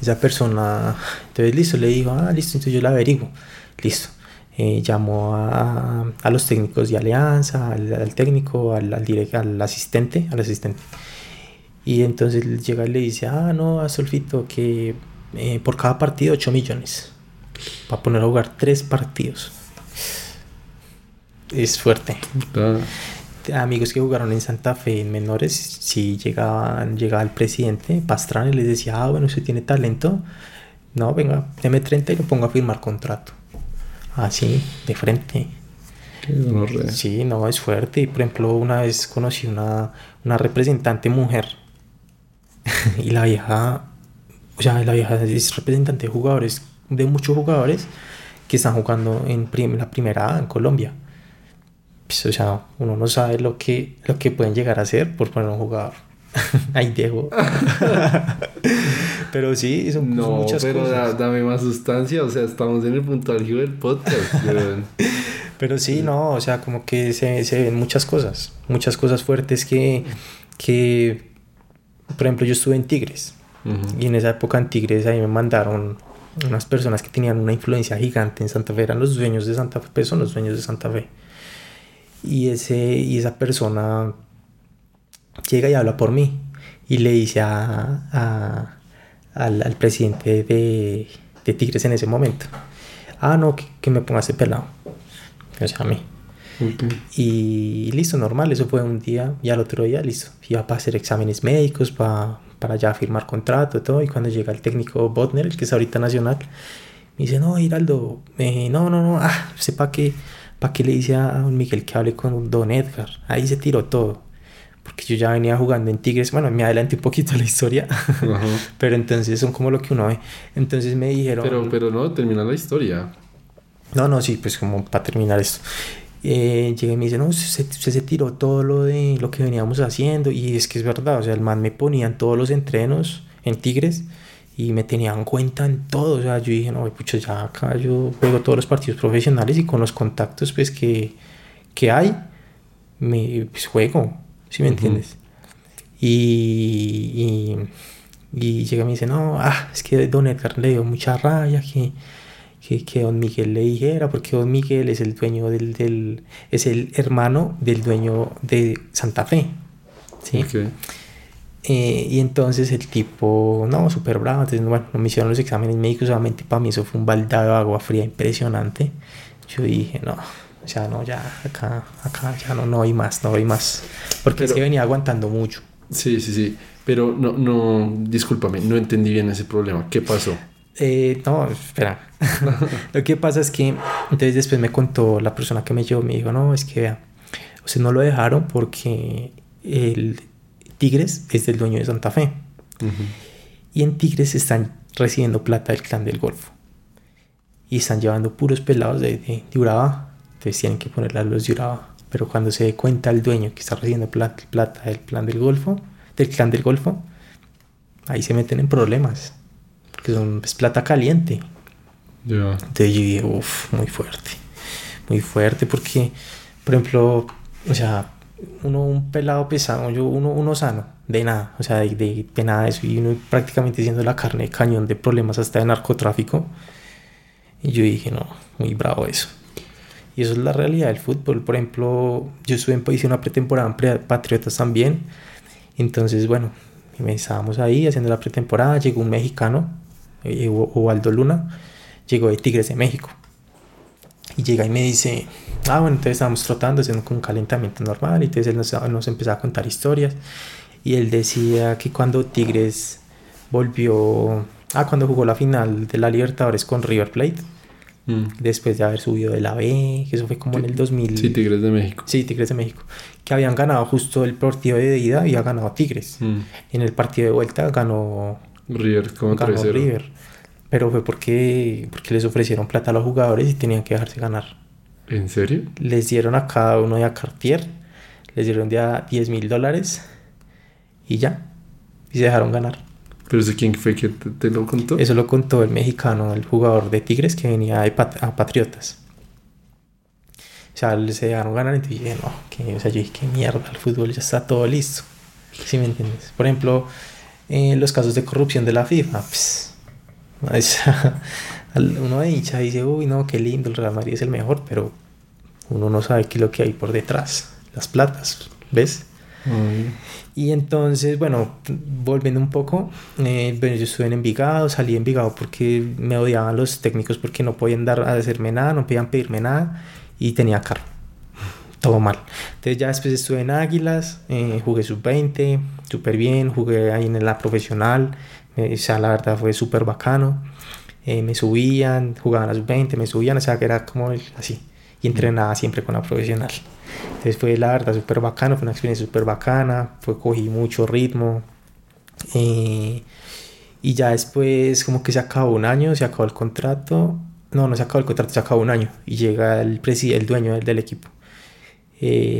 esa persona, entonces listo, le dijo, ah, listo, entonces yo la averiguo, listo. Eh, llamó a, a, los técnicos de Alianza, al, técnico, al, al, al asistente, al asistente. Y entonces llega y le dice, ah, no, a Solfito, que eh, por cada partido 8 millones. Para poner a jugar 3 partidos. Es fuerte. Amigos que jugaron en Santa Fe en menores, si llegaban, llegaba el presidente Pastrana y les decía, ah, bueno, usted tiene talento. No, venga, deme 30 y lo pongo a firmar contrato. Así, de frente. Sí, no, es fuerte. Y por ejemplo, una vez conocí una, una representante mujer <laughs> y la vieja o sea, la vieja es representante de jugadores, de muchos jugadores que están jugando en la primera A en Colombia. Pues, o sea, uno no sabe lo que, lo que pueden llegar a hacer por poner un jugador. <laughs> Ahí dejo. <laughs> pero sí, son, no, muchas pero cosas. dame más sustancia, o sea, estamos en el punto álgido del podcast. <laughs> pero sí, no, o sea, como que se, se, ven muchas cosas, muchas cosas fuertes que, que, por ejemplo, yo estuve en Tigres y en esa época en Tigres ahí me mandaron unas personas que tenían una influencia gigante en Santa Fe, eran los dueños de Santa Fe, pues son los dueños de Santa Fe. Y, ese, y esa persona llega y habla por mí y le dice a, al, al, presidente de, de, Tigres en ese momento, ah, no, que, me ponga ese pelado. O sea, a mí. Y listo, normal, eso fue un día y al otro día, listo, iba para hacer exámenes médicos, para, para ya firmar contrato y todo. Y cuando llega el técnico Botner, el que es ahorita nacional, me dice, no, Hiraldo, eh, no, no, no, ah, sepa que, ¿para qué le dice a don Miguel que hable con don Edgar? Ahí se tiró todo. Porque yo ya venía jugando en Tigres, bueno, me adelanté un poquito la historia, <laughs> pero entonces son como lo que uno ve. Entonces me dijeron... Pero, pero no, termina la historia. No, no, sí, pues como para terminar esto. Eh, llegué y me dice, no, se, se, se, tiró todo lo de lo que veníamos haciendo. Y es que es verdad, o sea, el man me ponía en todos los entrenos en Tigres y me tenían en cuenta en todo. O sea, yo dije, no, pucha, ya acá yo juego todos los partidos profesionales y con los contactos pues que, que hay, me pues, juego, ¿sí me entiendes? Y, y, y, llega y me dice, no, ah, es que Don Edgar le dio mucha raya que que, que, don Miguel le dijera, porque don Miguel es el dueño del, del es el hermano del dueño de Santa Fe. ¿sí? Eh, y entonces el tipo, no, súper bravo, entonces bueno, no me hicieron los exámenes médicos, solamente para mí eso fue un baldado de agua fría impresionante. Yo dije, no, ya no, ya acá, acá, ya no, no hay más, no hay más. Porque es que venía aguantando mucho. Sí, sí, sí. Pero no, no, discúlpame, no entendí bien ese problema. ¿Qué pasó? Eh, no, espera. <laughs> lo que pasa es que entonces después me contó la persona que me llevó, me dijo, no, es que vea, o sea, no lo dejaron porque el Tigres es del dueño de Santa Fe. Y en Tigres están recibiendo plata del clan del Golfo. Y están llevando puros pelados de, de, Urabá. Entonces tienen que ponerle a los de Urabá. Pero cuando se dé cuenta el dueño que está recibiendo plata, plata del plan del Golfo, del clan del Golfo, ahí se meten en problemas que son, es plata caliente. Entonces yo dije, uff, muy fuerte, muy fuerte porque, por ejemplo, o sea, uno un pelado pesado, yo uno, uno sano, de nada, o sea, de, de, nada de eso, y uno prácticamente siendo la carne de cañón de problemas hasta de narcotráfico. Y yo dije, no, muy bravo eso. Y eso es la realidad del fútbol. Por ejemplo, yo estuve en hice una pretemporada en Patriotas también. Entonces, bueno, estábamos ahí haciendo la pretemporada. Llegó un mexicano o Aldo Luna, llegó de Tigres de México. Y llega y me dice, ah, bueno, entonces estábamos trotando, haciendo un calentamiento normal, y entonces él nos, nos empezó a contar historias. Y él decía que cuando Tigres volvió, ah, cuando jugó la final de la Libertadores con River Plate, mm. después de haber subido de la B, que eso fue como en el 2000. Sí, Tigres de México. Sí, Tigres de México. Que habían ganado justo el partido de ida, había ganado Tigres. Mm. En el partido de vuelta ganó River como ganó River. Pero fue porque, porque les ofrecieron plata a los jugadores y tenían que dejarse ganar. ¿En serio? Les dieron a cada uno de a Cartier, les dieron de a 10 mil dólares y ya. Y se dejaron ganar. ¿Pero eso quién fue que te, lo contó? Eso lo contó el mexicano, el jugador de Tigres que venía a Patriotas. O sea, se dejaron ganar y dije, no, que, o sea, yo dije, qué mierda, el fútbol ya está todo listo. ¿Sí me entiendes? Por ejemplo, en los casos de corrupción de la FIFA, pues, <laughs> uno de hincha dice, uy, no, qué lindo, el Real Madrid es el mejor, pero uno no sabe qué es lo que hay por detrás, las platas, ¿ves? Y entonces, bueno, volviendo un poco, eh, bueno, yo estuve en Envigado, salí en Envigado porque me odiaban los técnicos porque no podían dar a hacerme nada, no podían pedirme nada y tenía carro. Todo mal. Entonces ya después estuve en Águilas, eh, jugué sub-20, súper bien, jugué ahí en la profesional, eh, o sea, la verdad fue súper bacano. Eh, me subían, jugaban a las 20, me subían, o sea, que era como así. Y entrenaba siempre con la profesional. Entonces fue la verdad súper bacano, fue una experiencia súper bacana, fue, cogí mucho ritmo. Y ya después como que se acabó un año, se acabó el contrato. No, no se acabó el contrato, se acabó un año. Y llega el, el dueño del equipo.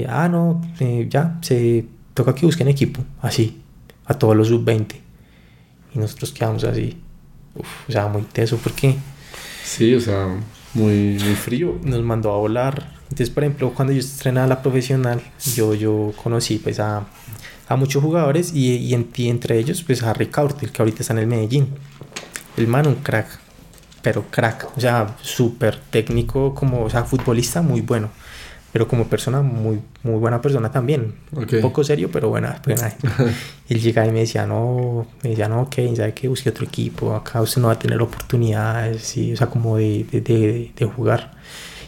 Ah, no, ya, se toca que busquen equipo, así, a todos los sub-20. Y nosotros quedamos así, o sea, muy teso, porque... Sí, o sea, muy, muy frío. Nos mandó a volar. Entonces, por ejemplo, cuando yo estrenaba la profesional, yo, yo conocí pues a, a muchos jugadores y, y, entre ellos pues a Rick el que ahorita está en el Medellín. El man un crack, pero crack, o sea, súper técnico, como, o sea, futbolista muy bueno. Pero como persona, muy, muy buena persona también. Un poco serio, pero buena. buena. <laughs> él llegaba y me decía, no, me decía, no, ok, sabe que busque otro equipo, acá usted no va a tener oportunidades, sí, o sea, como de, de, de, de jugar.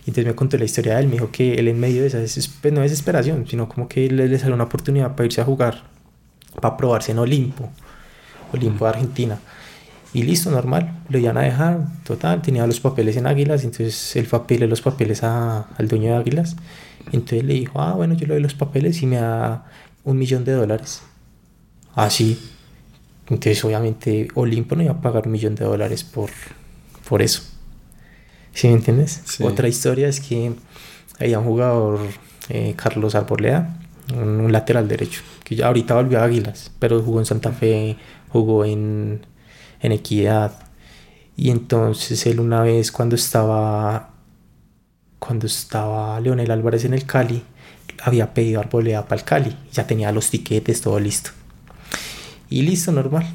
Y entonces me contó la historia de él, me dijo que él en medio de esa, pues no desesperación, sino como que le, le salió una oportunidad para irse a jugar, para probarse en Olimpo, Olimpo de Argentina. Y listo, normal, lo iban a dejar, total, tenía los papeles en Águilas, entonces él fue a pedirle los papeles a, al dueño de Águilas. Entonces le dijo, ah, bueno, yo le doy los papeles y me da un millón de dólares. Así. Ah, entonces obviamente Olimpo no iba a pagar un millón de dólares por, por eso. ¿Sí me entiendes? Otra historia es que había un jugador, eh, Carlos Arboleda, un, lateral derecho, que ya ahorita volvió a Águilas, pero jugó en Santa Fe, jugó en en Equidad. Y entonces él una vez cuando estaba cuando estaba Leonel Álvarez en el Cali, había pedido arboleda para el Cali, ya tenía los tiquetes, todo listo. Y listo, normal.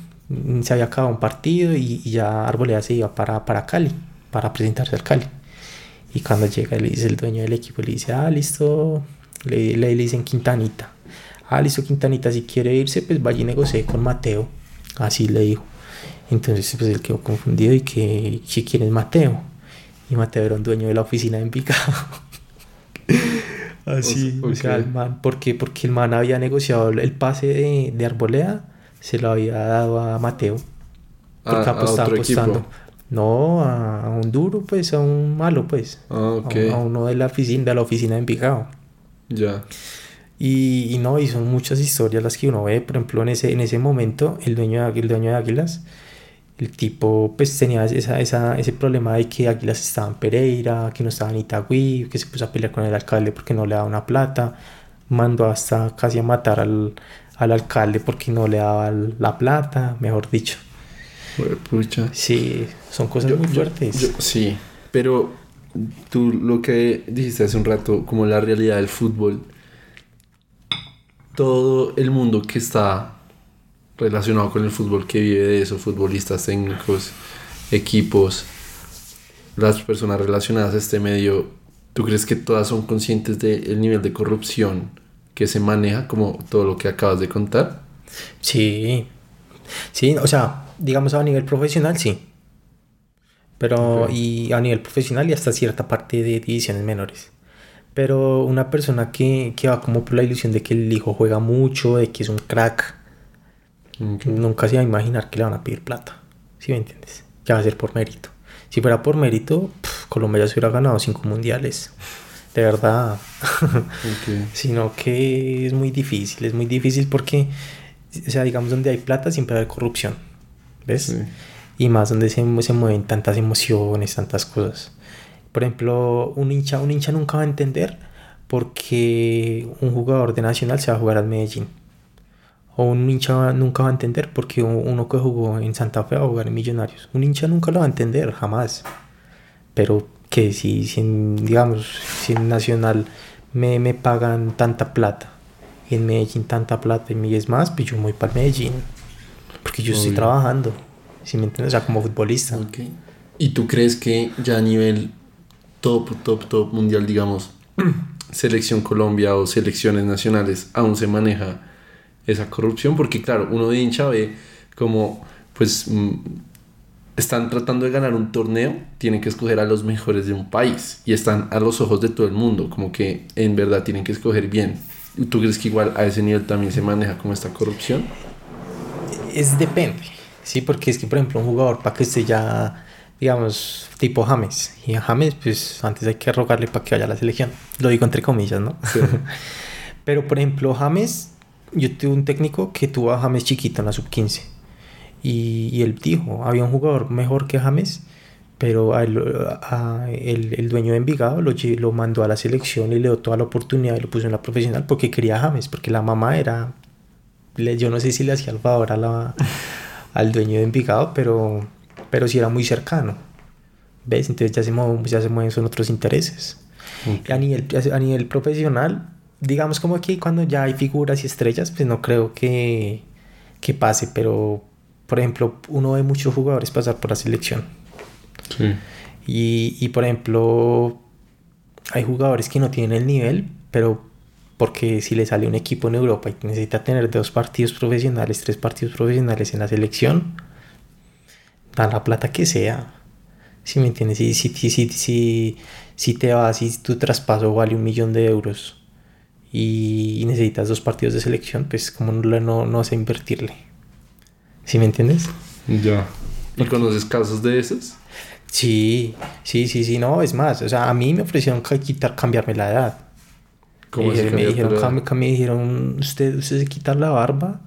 Se había acabado un partido y, ya Arboleda se iba para, para Cali, para presentarse al Cali. Y cuando llega, le dice el dueño del equipo, le dice, ah, listo, le, le, dicen Quintanita. Ah, listo, Quintanita, si quiere irse, pues vaya y negocie con Mateo. Así le dijo. Entonces pues él quedó confundido y que, quién es Mateo. Y Mateo era un dueño de la oficina de Envigado. <laughs> Así, o sea, el man, ¿por qué? Porque el man había negociado el pase de, de Arboleda, se lo había dado a Mateo. Porque a, apostando. No, a, un duro, pues, a un malo, pues. Ah, a, uno de la oficina, de la oficina de Envigado. Ya. Y, y, no, y son muchas historias las que uno ve, por ejemplo, en ese, en ese momento, el dueño de, el dueño de Águilas el tipo pues tenía esa, esa, ese problema de que Águilas estaba en Pereira, que no estaba en Itagüí, que se puso a pelear con el alcalde porque no le daba una plata, mandó hasta casi a matar al, al alcalde porque no le daba la plata, mejor dicho. Pucha. Sí, son cosas muy fuertes. sí, pero tú lo que dijiste hace un rato, como la realidad del fútbol, todo el mundo que está relacionado con el fútbol que vive de eso, futbolistas, técnicos, equipos, las personas relacionadas a este medio, ¿tú crees que todas son conscientes del nivel de corrupción que se maneja, como todo lo que acabas de contar? Sí, sí, o sea, digamos a nivel profesional, sí. Pero, y a nivel profesional y hasta cierta parte de divisiones menores. Pero una persona que, que va como por la ilusión de que el hijo juega mucho, de que es un crack, Nunca se iba a imaginar que le van a pedir plata. ¿Sí me entiendes? Ya va a ser por mérito. Si fuera por mérito, Colombia ya se hubiera ganado cinco mundiales. De verdad. <laughs> Sino que es muy difícil. Es muy difícil porque, o sea, digamos, donde hay plata siempre hay corrupción. ¿Ves? Y más donde se, se mueven tantas emociones, tantas cosas. Por ejemplo, un hincha, un hincha nunca va a entender porque un jugador de Nacional se va a jugar al Medellín o un hincha nunca va a entender porque uno que jugó en Santa Fe va a jugar en Millonarios. Un hincha nunca lo va a entender, jamás. Pero que si, si digamos, si en Nacional me, me pagan tanta plata y en Medellín tanta plata y me es más, pues yo voy para Medellín. Porque yo estoy trabajando, si me entiendes, o sea, como futbolista. ¿Y tú crees que ya a nivel top, top, top mundial, digamos, <clears throat> selección Colombia o selecciones nacionales, aún se maneja? esa corrupción, porque claro, uno de hincha ve como, pues, mm, están tratando de ganar un torneo, tienen que escoger a los mejores de un país y están a los ojos de todo el mundo, como que en verdad tienen que escoger bien. ¿Tú crees que igual a ese nivel también se maneja como esta corrupción? Es depende, sí, porque es que, por ejemplo, un jugador para que esté ya, digamos, tipo James, y a James, pues antes hay que rogarle para que vaya a la selección, lo digo entre comillas, ¿no? <laughs> Pero, por ejemplo, James yo tuve un técnico que tuvo a James chiquito en la sub-15. Y, él dijo, había un jugador mejor que James, pero el, el, dueño de Envigado lo, lo mandó a la selección y le dio toda la oportunidad y lo puso en la profesional porque quería a James, porque la mamá era, yo no sé si le hacía el favor a la, al dueño de Envigado, pero, pero sí era muy cercano. ¿Ves? Entonces ya se mueven, ya se mueven son otros intereses. A, nivel, a nivel profesional, digamos como aquí cuando ya hay figuras y estrellas, pues no creo que, que pase, pero por ejemplo, uno ve muchos jugadores pasar por la selección. Sí. Y, y por ejemplo, hay jugadores que no tienen el nivel, pero porque si le sale un equipo en Europa y necesita tener dos partidos profesionales, tres partidos profesionales en la selección, dan la plata que sea. Si me entiendes, si, si, si, si, si te vas y tu traspaso vale un millón de euros y, necesitas dos partidos de selección, pues como no, no, no vas a invertirle. ¿Sí me entiendes? Ya. ¿Y conoces casos de esos? Sí, sí, sí, sí, no, es más, o sea, a mí me ofrecieron quitar, cambiarme la edad. ¿Cómo me, me dijeron, me dijeron, usted, usted se quita la barba,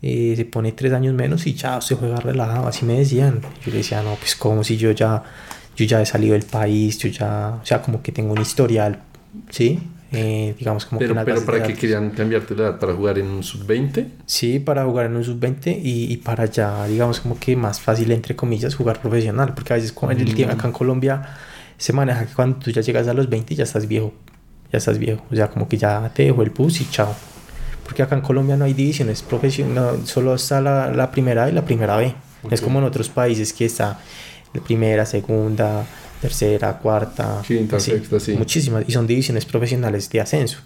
eh, se pone tres años menos y ya se juega relajado, así me decían. Yo le decía, no, pues como si yo ya, yo ya he salido del país, yo ya, o sea, como que tengo un historial, ¿sí? Eh, digamos como pero, pero para qué querían cambiarte la edad para jugar en un sub 20 sí para jugar en un sub 20 y, y, para ya digamos como que más fácil entre comillas jugar profesional. Porque a veces con el tiempo acá en Colombia se maneja que cuando tú ya llegas a los 20 ya estás viejo ya estás viejo. O sea como que ya te dejo el bus y chao porque acá en Colombia no hay divisiones profesionales solo está la, la primera y la primera B es como en otros países que está la primera segunda tercera, cuarta, quinta, sexta, sí. Muchísimas. Y son divisiones profesionales de ascenso,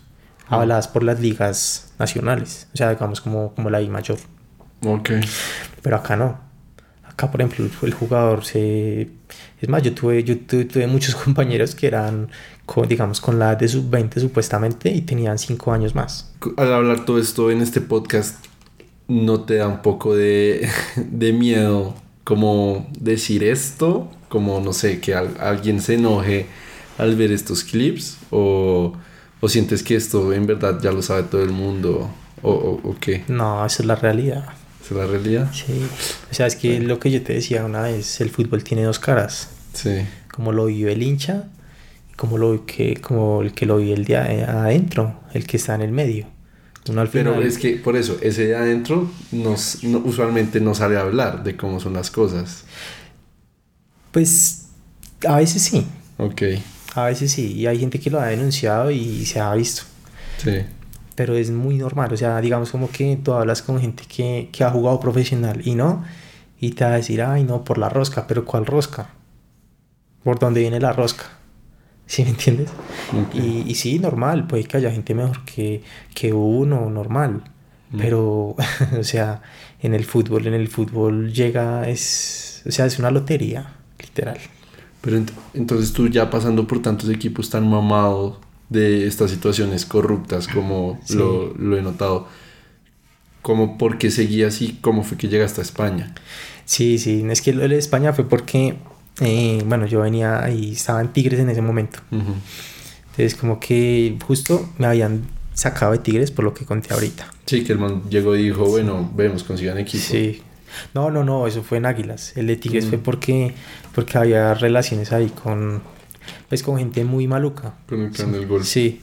avaladas por las ligas nacionales. O sea, digamos como, como la I mayor. Ok. Pero acá no. Acá, por ejemplo, el jugador se... Es más, yo tuve, yo tuve, muchos <laughs> compañeros que eran, con, digamos, con la de sub-20 supuestamente y tenían 5 años más. Al hablar todo esto en este podcast, ¿no te da un poco de, <laughs> de miedo como decir esto como, no sé, que alguien se enoje al ver estos clips? ¿O, o sientes que esto en verdad ya lo sabe todo el mundo? ¿O, o, qué? No, esa es la realidad. ¿Esa es la realidad? Sí. O sea, es que lo que yo te decía una vez, el fútbol tiene dos caras. Sí. Como lo vive el hincha como, lo que, como el que lo vive el de adentro, el que está en el medio. al Pero es que por eso, ese de adentro nos, usualmente no sale a hablar de cómo son las cosas. Pues a veces sí. Ok. A veces sí. Y hay gente que lo ha denunciado y se ha visto. Sí. Pero es muy normal. O sea, digamos como que tú hablas con gente que, que ha jugado profesional y no. Y te va a decir, ay, no, por la rosca. Pero ¿cuál rosca? ¿Por dónde viene la rosca? ¿Sí me entiendes? Y, y, sí, normal. Puede que haya gente mejor que, que uno, normal. Mm. Pero, <laughs> o sea, en el fútbol, en el fútbol llega, es, o sea, es una lotería literal. Pero entonces tú ya pasando por tantos equipos tan mamados de estas situaciones corruptas como lo, lo, he notado, ¿cómo por qué seguías y cómo fue que llegaste a España? Sí, sí, es que lo de España fue porque, eh, bueno, yo venía y estaba en Tigres en ese momento. Entonces como que justo me habían sacado de Tigres por lo que conté ahorita. Sí, que el man llegó y dijo, bueno, vemos, consigan equipo. Sí, no, no, no, eso fue en Águilas. El de Tigres fue mm. porque, porque había relaciones ahí con, pues, con gente muy maluca. Con el del gol. Sí.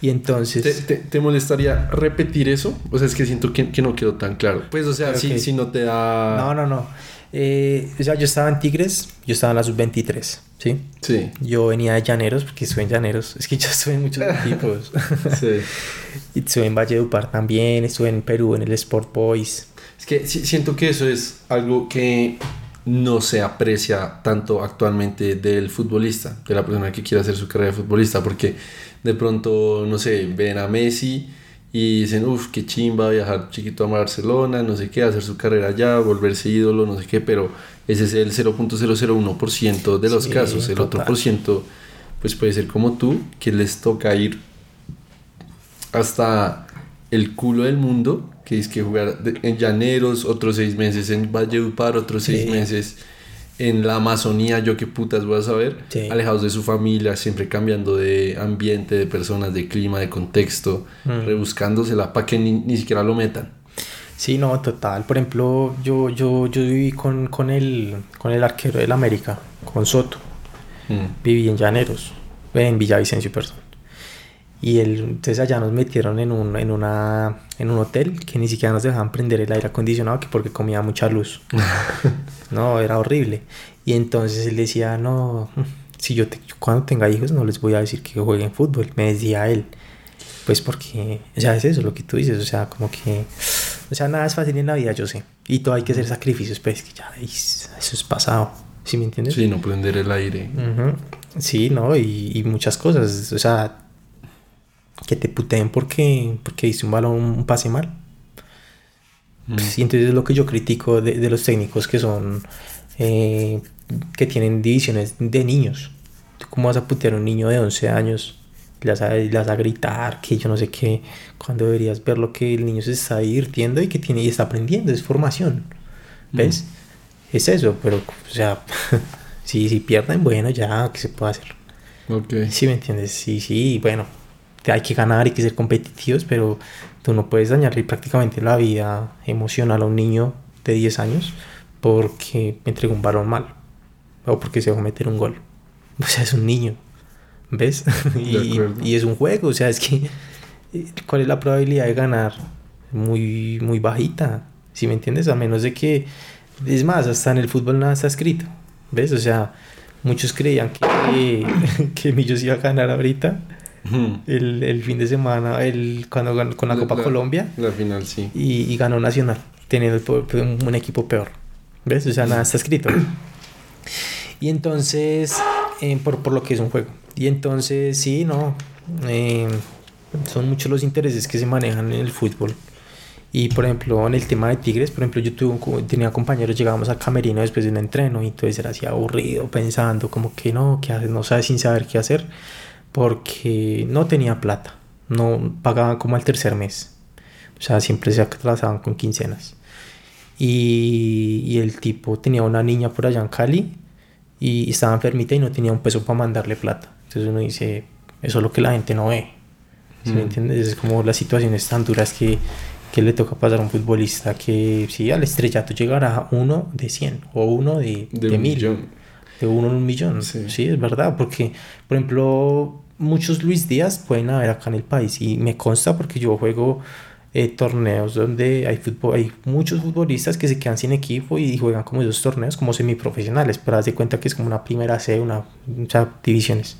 Y entonces... ¿Te, molestaría repetir eso? O sea, es que siento que, que no quedó tan claro. Pues, o sea, si, si, no te da... No, no, no. Eh, o sea, yo estaba en Tigres, yo estaba en la sub-23, ¿sí? Sí. Yo venía de Llaneros, porque estuve en Llaneros. Es que yo estuve en muchos <laughs> equipos. sí. <laughs> y estuve en Valledupar también, estuve en Perú, en el Sport Boys que siento que eso es algo que no se aprecia tanto actualmente del futbolista, de la persona que quiere hacer su carrera de futbolista, porque de pronto, no sé, ven a Messi y dicen, uff, qué chimba viajar chiquito a Barcelona, no sé qué, hacer su carrera allá, volverse ídolo, no sé qué, pero ese es el 0.001% de los casos, el otro por ciento, pues puede ser como tú, que les toca ir hasta el culo del mundo que es que jugar en Llaneros, otros seis meses en Valledupar, otros seis meses en la Amazonía, yo qué putas voy a saber, alejados de su familia, siempre cambiando de ambiente, de personas, de clima, de contexto, mm. rebuscándosela para que ni, siquiera lo metan. Sí, no, total. Por ejemplo, yo, yo, yo viví con, con, el, con el arquero del América, con Soto. Mm. Viví en Llaneros, en Villavicencio, perdón. Y el, entonces allá nos metieron en un, en, una, en un hotel que ni siquiera nos dejaban prender el aire acondicionado que porque comía mucha luz. <laughs> no, era horrible. Y entonces él decía, no, <laughs> si yo, cuando tenga hijos no les voy a decir que jueguen fútbol. Me decía él. Pues porque, o sea, es eso lo que tú dices, o sea, como que, o sea, nada es fácil en la vida, yo sé. Y todo hay que hacer sacrificios, pues que ya eso es pasado. ¿Sí me entiendes? Sí, no prender el aire. Sí, ¿no? Y, muchas cosas. O sea, que te puteen porque, porque hice un balón, un pase mal. Pues, y entonces es lo que yo critico de, los técnicos que son. Eh, que tienen divisiones de niños. ¿Cómo vas a putear a un niño de 11 años? Le vas, a, a gritar, que yo no sé qué. Cuando deberías ver lo que el niño se está divirtiendo y que tiene y está aprendiendo. Es formación. ¿Ves? Mm. Es eso, pero, o sea. <laughs> Si, si pierden, bueno, ya, ¿qué se puede hacer? Ok. Sí, ¿me entiendes? Sí, sí, bueno, hay que ganar, hay que ser competitivos, pero tú no puedes dañarle prácticamente la vida emocional a un niño de 10 años porque entregó un balón mal o porque se va a meter un gol. <laughs> O sea, es un niño, ¿ves? <laughs> y, y, es un juego, o sea, es que, ¿cuál es la probabilidad de ganar? Muy, muy bajita, ¿sí me entiendes? A menos de que, es más, hasta en el fútbol nada está escrito. ¿Ves? O sea, muchos creían que, <laughs> que Millos iba a ganar ahorita. El, el, fin de semana, el, cuando ganó con la, Copa Colombia. La final, sí. Y, y ganó Nacional, teniendo un, un, equipo peor. ¿Ves? O sea, nada está escrito. Y entonces, eh, por, por, lo que es un juego. Y entonces, sí, no. Eh, son muchos los intereses que se manejan en el fútbol. Y por ejemplo, en el tema de Tigres, por ejemplo, yo tuve tenía compañeros, llegábamos al camerino después de un entreno y entonces era así aburrido, pensando como que no, que no sabe sin saber qué hacer, porque no tenía plata, no pagaban como al tercer mes, o sea, siempre se atrasaban con quincenas. Y, y el tipo tenía una niña por allá en Cali y estaba enfermita y no tenía un peso para mandarle plata. Entonces uno dice, eso es lo que la gente no ve. ¿Sí me mm. entiendes? Es como las situaciones tan duras que que le toca pasar a un futbolista que si al estrellato llegará uno de 100 o uno de, de, mil. De uno en un millón. Sí. es verdad, porque, por ejemplo, muchos Luis Díaz pueden haber acá en el país. Y me consta porque yo juego eh, torneos donde hay fútbol, hay muchos futbolistas que se quedan sin equipo y juegan como esos torneos como semiprofesionales, pero haz de cuenta que es como una primera C, una, o sea, divisiones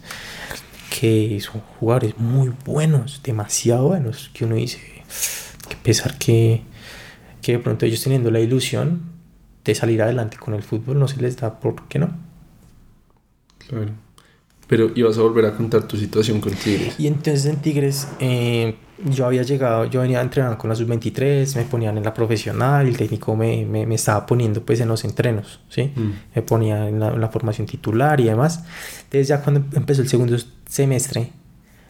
que son jugadores muy buenos, demasiado buenos, que uno dice, que pesar que, que de pronto ellos teniendo la ilusión de salir adelante con el fútbol no se les da, ¿por qué no? Pero ibas a volver a contar tu situación con Tigres. Y entonces en Tigres eh, yo había llegado, yo venía a entrenar con la sub-23, me ponían en la profesional, el técnico me, me, me, estaba poniendo pues en los entrenos, ¿sí? Mm. Me ponía en la, en la, formación titular y demás. Entonces ya cuando empezó el segundo semestre,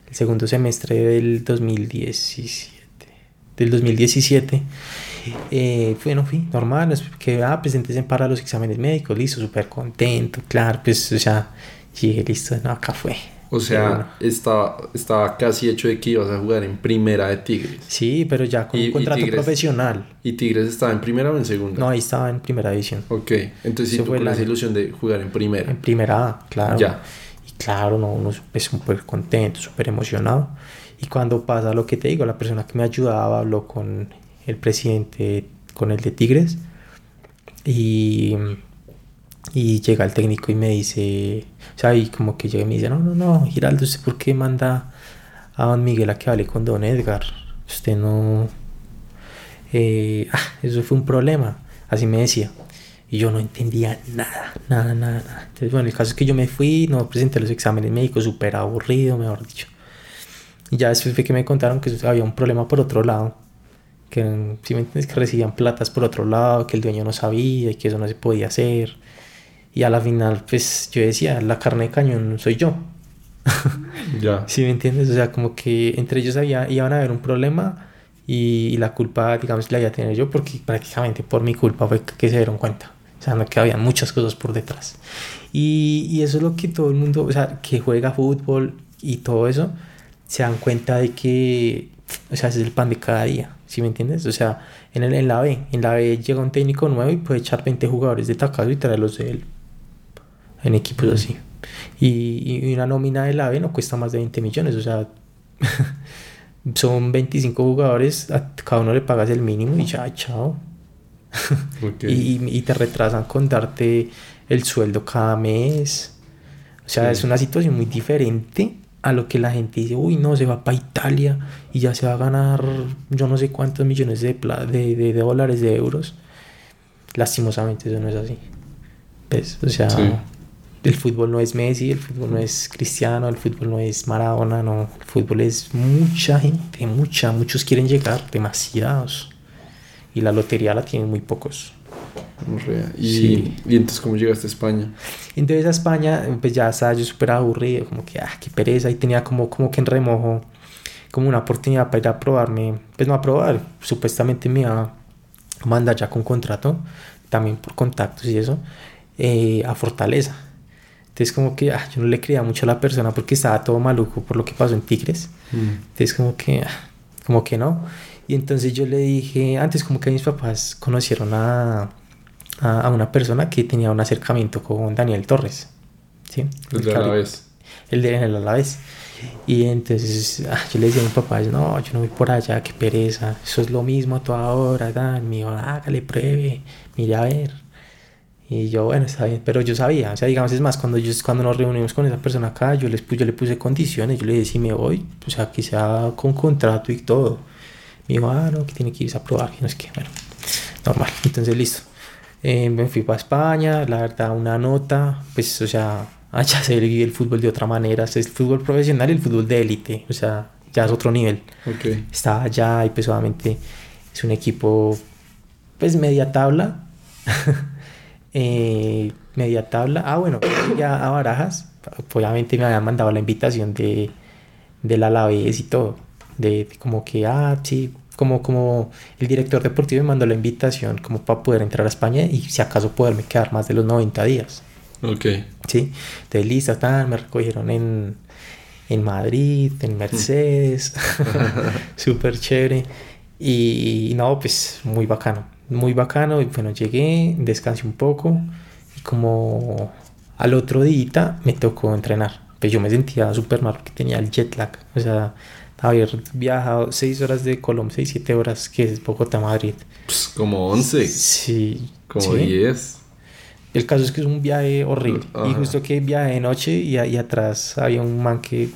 el segundo semestre del 2017, del 2017. Eh, bueno, fui normal, que ah, presenté para los exámenes médicos, listo, súper contento, claro, pues, o sea, llegué listo, no, acá fue. O sea, estaba, estaba casi hecho de que ibas a jugar en primera de Tigres. Sí, pero ya con un contrato profesional. ¿Y Tigres estaba en primera o en segunda? No, ahí estaba en primera división. Ok, entonces sí tú con la ilusión de jugar en primera. En primera, claro. Ya. Y claro, no, uno es súper contento, súper emocionado. Y cuando pasa lo que te digo, la persona que me ayudaba habló con el presidente, con el de Tigres, y, y llega el técnico y me dice, sea, y como que llega y me dice, no, no, no, Giraldo, ¿usted por qué manda a don Miguel a que hable con don Edgar? Usted no... Eh, ah, eso fue un problema, así me decía. Y yo no entendía nada, nada, nada, nada. Entonces, bueno, el caso es que yo me fui, no presenté los exámenes médicos, súper aburrido, mejor dicho. Y ya después fue que me contaron que había un problema por otro lado. Que, si me entiendes, que recibían platas por otro lado, que el dueño no sabía y que eso no se podía hacer. Y a la final, pues yo decía, la carne de cañón soy yo. <laughs> ya. ¿Sí me entiendes? O sea, como que entre ellos había, iban a haber un problema y, la culpa, digamos, la iba a tener yo porque prácticamente por mi culpa fue que se dieron cuenta. O sea, no que había muchas cosas por detrás. Y, y eso es lo que todo el mundo, o sea, que juega fútbol y todo eso, se dan cuenta de que, o sea, ese es el pan de cada día, ¿sí me entiendes? O sea, en, el, en la B, en la B llega un técnico nuevo y puede echar 20 jugadores de tacazo y traerlos de él, en equipos así. Y, y, una nómina de la B no cuesta más de 20 millones, o sea, <laughs> son 25 jugadores, a cada uno le pagas el mínimo y ya, chao. <laughs> y, y, te retrasan con darte el sueldo cada mes. O sea, es una situación muy diferente a lo que la gente dice, uy, no, se va para Italia y ya se va a ganar yo no sé cuántos millones de, de, de, dólares, de euros. Lastimosamente eso no es así. ¿Ves? O sea, el fútbol no es Messi, el fútbol no es Cristiano, el fútbol no es Maradona, no. El fútbol es mucha gente, mucha, muchos quieren llegar, demasiados. Y la lotería la tienen muy pocos. ¿Y, ¿Y entonces cómo llegaste a España? Entonces a España, pues ya estaba yo súper aburrido, como que, ah, qué pereza, y tenía como, como que en remojo, como una oportunidad para ir a probarme, pues no a probar, supuestamente me iba a mandar ya con contrato, también por contactos y eso, eh, a Fortaleza. Entonces como que ah, yo no le creía mucho a la persona porque estaba todo maluco por lo que pasó en Tigres. Mm. Entonces como que, ah, como que no. Y entonces yo le dije, antes como que mis papás conocieron a, a, una persona que tenía un acercamiento con Daniel Torres. ¿sí? El de Alavés. El de el Alavés. Y entonces ah, yo le decía a mi papá, no, yo no voy por allá, qué pereza, eso es lo mismo a toda hora, Dan, me hágale, pruebe, mire a ver. Y yo, bueno, está bien, pero yo sabía, o sea, digamos, es más, cuando, yo, cuando nos reunimos con esa persona acá, yo, les, yo le puse condiciones, yo le dije, si me voy, o sea, que sea con contrato y todo. Me dijo, ah, no, que tiene que irse a probar, que no es que, bueno, normal, entonces listo. Eh, me fui para España, la verdad, una nota, pues, o sea, <laughs> allá se vive el fútbol de otra manera, es el fútbol profesional y el fútbol de élite, o sea, ya es otro nivel. Okay. Estaba allá y pues obviamente es un equipo, pues, media tabla. <laughs> eh, media tabla. Ah, bueno, <coughs> ya a Barajas, obviamente me habían mandado la invitación de, del Alavés y todo. De, como que, ah, sí, como, como el director deportivo me mandó la invitación como para poder entrar a España y si acaso poderme quedar más de los 90 días. Ok. Sí, de lista, tal, me recogieron en, en Madrid, en Mercedes, <laughs> <laughs> súper chévere. Y, no, pues muy bacano, muy bacano. Y bueno, llegué, descansé un poco y como al otro día me tocó entrenar. Pues yo me sentía súper mal porque tenía el jet lag. O sea, haber viajado 6 horas de Colombia, 6, 7 horas, que es Bogotá, Madrid. Pues como 11. Sí. Como 10. El caso es que es un viaje horrible. Y justo que viaje de noche y ahí atrás había un man que,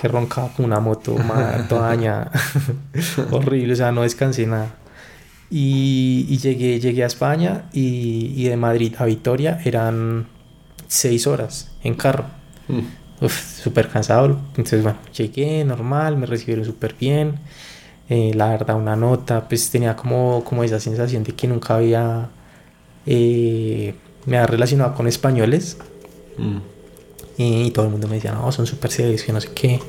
que roncaba con una moto <laughs> toda dañada. <laughs> horrible, o sea, no descansé nada. Y, y, llegué, llegué a España y, y, de Madrid a Vitoria eran 6 horas en carro. Mm súper cansado. Entonces, bueno, llegué normal, me recibieron súper bien. Eh, la verdad, una nota, pues tenía como, como esa sensación de que nunca había. Eh, me había relacionado con españoles. Mm. Y, todo el mundo me decía, no, son súper serios, que no sé qué.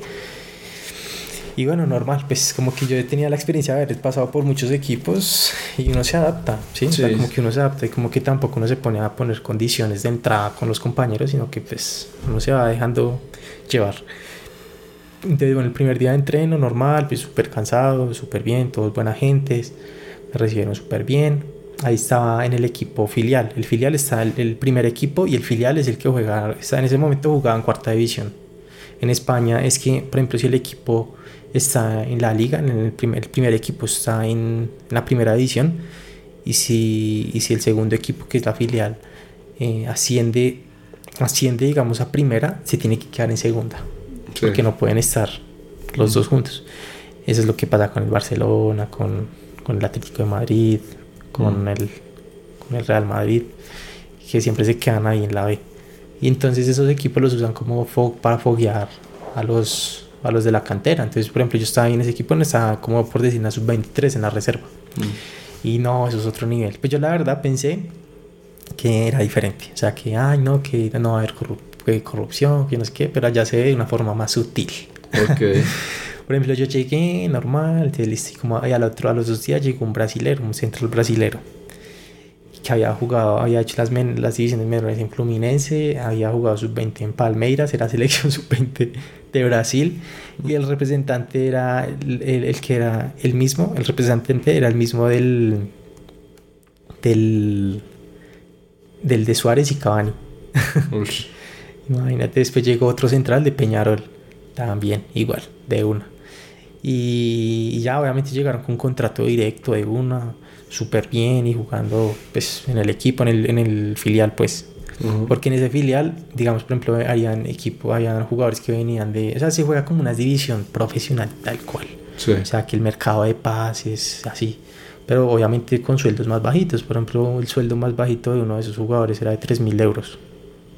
Y bueno, normal, pues como que yo tenía la experiencia de haber pasado por muchos equipos y uno se adapta, ¿sí? como que uno se adapta y como que tampoco uno se pone a poner condiciones de entrada con los compañeros, sino que pues uno se va dejando llevar. Entonces, bueno, el primer día de entreno, normal, pues súper cansado, súper bien, todos buena gente, me recibieron súper bien. Ahí estaba en el equipo filial. El filial está el, el, primer equipo y el filial es el que juega, está, en ese momento jugaba en cuarta división. En España es que, por ejemplo, si el equipo está en la liga, en el primer, el primer equipo está en, la primera división y si, y si el segundo equipo, que es la filial, eh, asciende, asciende, digamos, a primera, se tiene que quedar en segunda, porque no pueden estar los dos juntos. Eso es lo que pasa con el Barcelona, con, con el Atlético de Madrid, con, el, con el Real Madrid, que siempre se quedan ahí en la B. Y entonces esos equipos los usan como para foguear a los a los de la cantera. Entonces, por ejemplo, yo estaba ahí en ese equipo, no estaba como por decir, en la sub-23 en la reserva. Mm. Y no, eso es otro nivel. Pues yo la verdad pensé que era diferente. O sea, que, ay, no, que no va a haber corrupción, que no sé qué, pero allá se ve de una forma más sutil. Ok. <laughs> por ejemplo, yo llegué normal, listo, como al otro, a los dos días llegó un brasilero, un central brasilero que había jugado, había hecho las, las divisiones menores en Fluminense, había jugado sub-20 en Palmeiras, era selección <laughs> sub-20 de Brasil y el representante era el, que era el mismo, el representante era el mismo del del del de Suárez y Cavani. <laughs> Imagínate, después llegó otro central de Peñarol, también igual, de una. Y, ya obviamente llegaron con un contrato directo de una, súper bien y jugando pues en el equipo, en el, en el filial pues porque en ese filial, digamos, por ejemplo, hayan equipo, hayan jugadores que venían de. O sea, se juega como una división profesional, tal cual. O sea, que el mercado de pases, así. Pero obviamente con sueldos más bajitos. Por ejemplo, el sueldo más bajito de uno de esos jugadores era de 3.000 euros.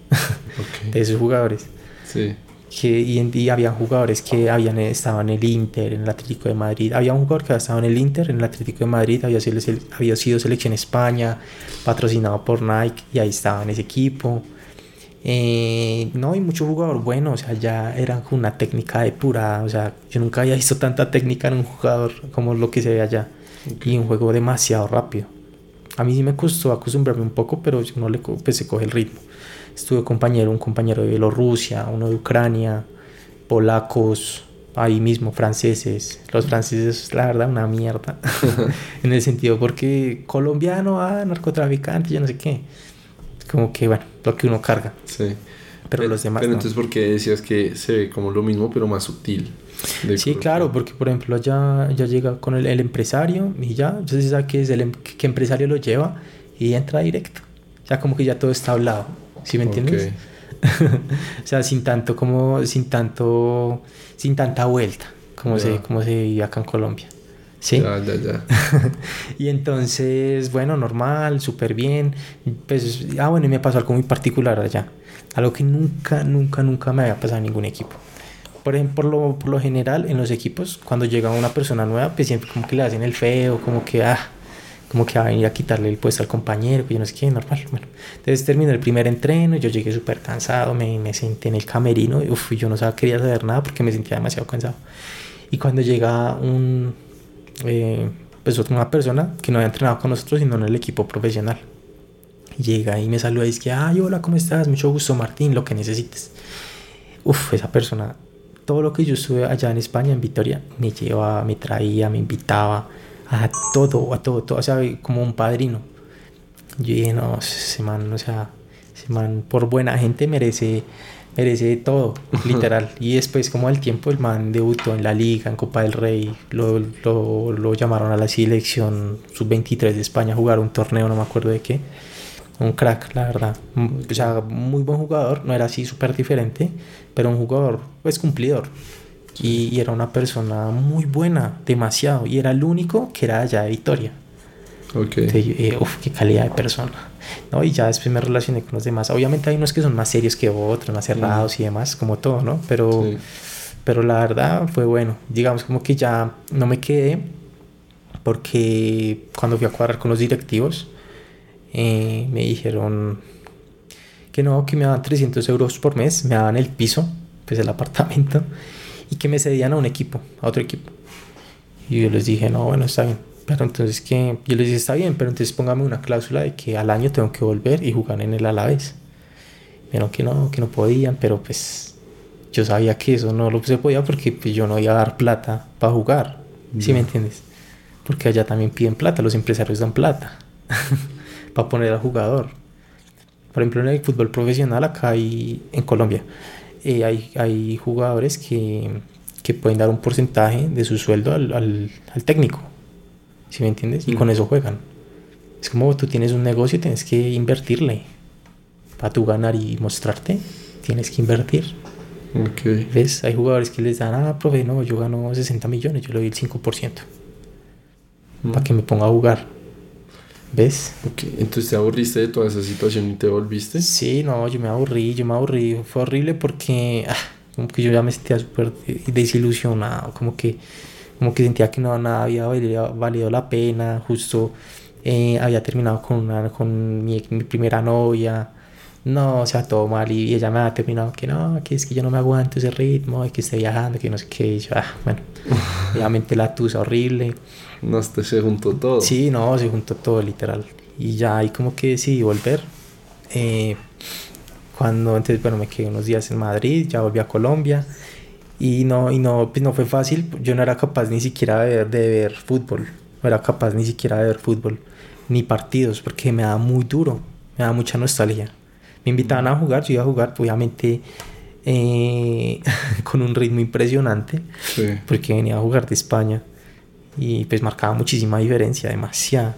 <laughs> de esos jugadores. Sí. Que, y, y había jugadores que habían estado en el Inter, en el Atlético de Madrid. Había un jugador que había estado en el Inter, en el Atlético de Madrid, había sido, había sido selección España, patrocinado por Nike, y ahí estaba en ese equipo. Eh, no, hay mucho jugador bueno, o sea, ya eran una técnica depurada, o sea, yo nunca había visto tanta técnica en un jugador como lo que se ve allá. Y un juego demasiado rápido. A mí sí me costó acostumbrarme un poco, pero no le pues, se coge el ritmo. Estuve compañero, un compañero de Bielorrusia, uno de Ucrania, polacos, ahí mismo franceses. Los franceses, la verdad, una mierda. <laughs> en el sentido porque colombiano, ah, narcotraficante, yo no sé qué. Como que, bueno, lo que uno carga. Sí. Pero, los demás. Pero entonces, ¿por qué decías que se ve como lo mismo, pero más sutil? Sí, claro, porque por ejemplo ya, ya llega con el, empresario y ya, se sabe que es el em, que empresario lo lleva y entra directo. Ya como que ya todo está hablado, ¿sí me entiendes? <laughs> o sea, sin tanto como, sin tanto, sin tanta vuelta, como, se, como se vive acá en Colombia. ¿Sí? Ya, ya, ya. <laughs> y entonces, bueno, normal, súper bien. Pues, ah, bueno, y me pasó algo muy particular allá. Algo que nunca, nunca, nunca me había pasado en ningún equipo por ejemplo, por lo, por lo general en los equipos, cuando llega una persona nueva, pues siempre como que le hacen el feo, como que, ah, como que va a venir a quitarle el puesto al compañero, que yo no sé qué, normal. Bueno, entonces terminó el primer entreno, yo llegué súper cansado, me, me, senté en el camerino, y uf, yo no sabía, quería saber nada porque me sentía demasiado cansado. Y cuando llega un, eh, pues una persona que no había entrenado con nosotros, sino en el equipo profesional, llega y me saluda y dice, ay, hola, ¿cómo estás? Mucho gusto, Martín, lo que necesites. Uf, esa persona todo lo que yo estuve allá en España, en Vitoria, me llevaba, me traía, me invitaba a todo, a todo, todo, o sea, como un padrino. Yo dije, no, ese man, o sea, ese man por buena gente merece, merece todo, <laughs> literal. y después, como al tiempo, el man debutó en la Liga, en Copa del Rey, lo, lo, lo llamaron a la selección sub-23 de España a jugar un torneo, no me acuerdo de qué un crack, la verdad. O sea, muy buen jugador, no era así súper diferente, pero un jugador, pues cumplidor. Y, era una persona muy buena, demasiado. Y era el único que era allá de Victoria. Ok. Eh, uf, qué calidad de persona. ¿no? Y ya después me relacioné con los demás. Obviamente hay unos que son más serios que otros, más cerrados y demás, como todo, ¿no? Pero, pero la verdad fue bueno. Digamos como que ya no me quedé porque cuando fui a cuadrar con los directivos, eh, me dijeron que no, que me daban 300 euros por mes, me daban el piso, pues el apartamento, y que me cedían a un equipo, a otro equipo. Y yo les dije, no, bueno, está bien. Pero entonces que yo les dije, está bien, pero entonces póngame una cláusula de que al año tengo que volver y jugar en el Alavés. Vieron que no, que no podían, pero pues yo sabía que eso no lo se podía porque pues, yo no iba a dar plata para jugar. ¿Sí me entiendes? Porque allá también piden plata, los empresarios dan plata. <laughs> para poner al jugador. Por ejemplo, en el fútbol profesional acá hay, en Colombia, eh, hay, hay, jugadores que, que, pueden dar un porcentaje de su sueldo al, al, al técnico, ¿sí me entiendes? Y con eso juegan. Es como tú tienes un negocio y tienes que invertirle. Para tú ganar y mostrarte, tienes que invertir. Okay. ¿Ves? Hay jugadores que les dan, ah, profe, no, yo gano 60 millones, yo le doy el 5%. Para que me ponga a jugar. ¿Ves? Entonces te aburriste de toda esa situación y te volviste. Sí, no, yo me aburrí, yo me aburrí. Fue horrible porque ah, como que yo ya me sentía súper desilusionado, como que, como que sentía que no nada había valido, la pena. Justo eh, había terminado con, una, con mi, mi, primera novia. No, o sea, todo mal. Y ella me ha terminado que no, que es que yo no me aguanto ese ritmo, que esté viajando, que no sé qué. Y yo, ah, bueno, <laughs> obviamente la tusa horrible. No, se juntó todo. Sí, no, se juntó todo, literal. Y ya ahí como que decidí volver. Eh, cuando entonces, bueno, me quedé unos días en Madrid, ya volví a Colombia. Y no, y no, pues no fue fácil. Yo no era capaz ni siquiera de ver, de ver fútbol. No era capaz ni siquiera de ver fútbol. Ni partidos, porque me daba muy duro. Me daba mucha nostalgia. Me invitaban a jugar, yo iba a jugar, obviamente. Eh, <laughs> con un ritmo impresionante porque venía a jugar de España y pues marcaba muchísima diferencia, demasiado.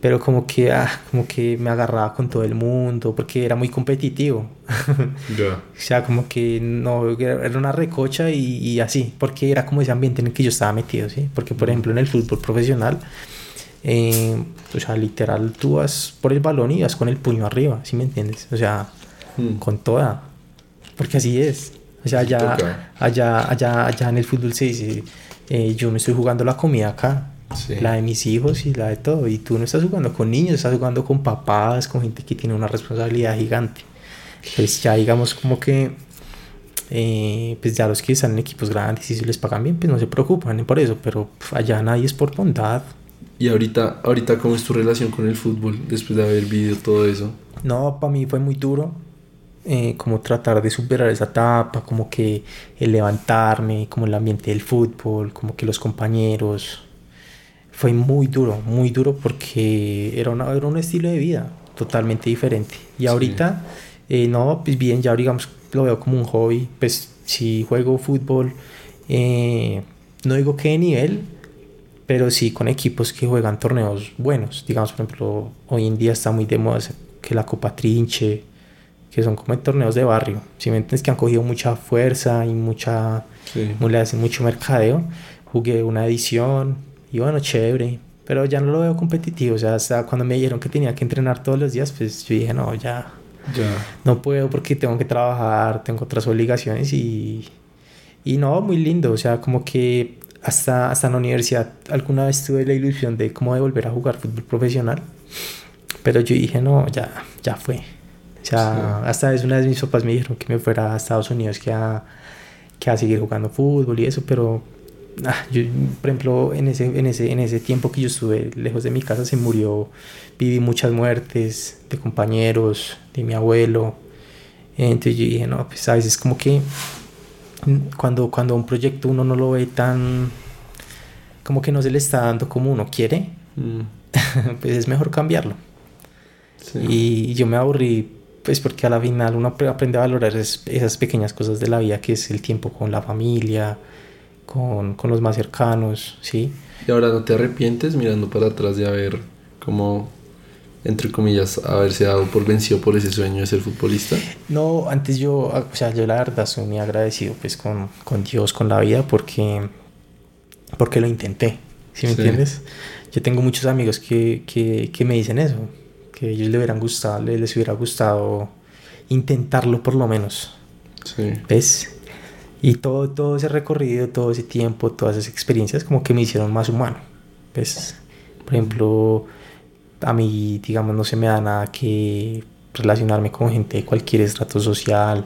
Pero como que, ah, como que me agarraba con todo el mundo porque era muy competitivo. <laughs> o sea, como que no, era una recocha y, y, así, porque era como ese ambiente en el que yo estaba metido, ¿sí? Porque, por ejemplo, en el fútbol profesional, eh, o sea, literal, tú vas por el balón y vas con el puño arriba, ¿sí me entiendes? O sea, mm. con toda. porque así es. O sea, allá, allá, allá, allá en el fútbol se dice, eh, yo me estoy jugando la comida acá, la de mis hijos y la de todo. Y tú no estás jugando con niños, estás jugando con papás, con gente que tiene una responsabilidad gigante. Pues ya digamos como que, eh, pues ya los que están en equipos grandes y si les pagan bien, pues no se preocupan por eso, pero allá nadie es por bondad. ¿Y ahorita, ahorita cómo es tu relación con el fútbol después de haber vivido todo eso? No, para mí fue muy duro eh, como tratar de superar esa etapa, como que el levantarme, como el ambiente del fútbol, como que los compañeros. Fue muy duro, muy duro porque era, una, era un estilo de vida totalmente diferente. Y ahorita, eh, no, pues bien, ya digamos lo veo como un hobby. Pues si juego fútbol, eh, no digo qué nivel, pero sí con equipos que juegan torneos buenos. Digamos, por ejemplo, hoy en día está muy de moda que la Copa Trinche, que son como torneos de barrio, si me entiendes que han cogido mucha fuerza y mucha, sí. mucho mercadeo, jugué una edición y bueno, chévere, pero ya no lo veo competitivo, o sea, hasta cuando me dijeron que tenía que entrenar todos los días, pues yo dije, no, ya, ya. no puedo porque tengo que trabajar, tengo otras obligaciones y, y no, muy lindo, o sea, como que hasta, hasta la universidad alguna vez tuve la ilusión de cómo de volver a jugar fútbol profesional, pero yo dije, no, ya, ya fue. O sea, hasta es una vez mis papás me dijeron que me fuera a Estados Unidos que a, que a seguir jugando fútbol y eso, pero ah, yo, por ejemplo, en ese, en, ese, en ese tiempo que yo estuve lejos de mi casa se murió, viví muchas muertes de compañeros, de mi abuelo. Entonces yo dije, no, pues a veces como que cuando, cuando un proyecto uno no lo ve tan, como que no se le está dando como uno quiere, mm. <laughs> pues es mejor cambiarlo. Y yo me aburrí pues porque a la final uno aprende a valorar esas pequeñas cosas de la vida, que es el tiempo con la familia, con, con los más cercanos, ¿sí? ¿Y ahora no te arrepientes mirando para atrás de haber como, entre comillas, haberse dado por vencido por ese sueño de ser futbolista? No, antes yo, o sea, yo la verdad soy muy agradecido pues con, con Dios, con la vida, porque, porque lo intenté, ¿sí me entiendes? Yo tengo muchos amigos que, que, que me dicen eso, que ellos les hubieran gustado, les hubiera gustado intentarlo por lo menos. Sí. ¿Ves? Y todo, todo ese recorrido, todo ese tiempo, todas esas experiencias como que me hicieron más humano. ¿Ves? Por ejemplo, a mí, digamos, no se me da nada que relacionarme con gente de cualquier estrato social.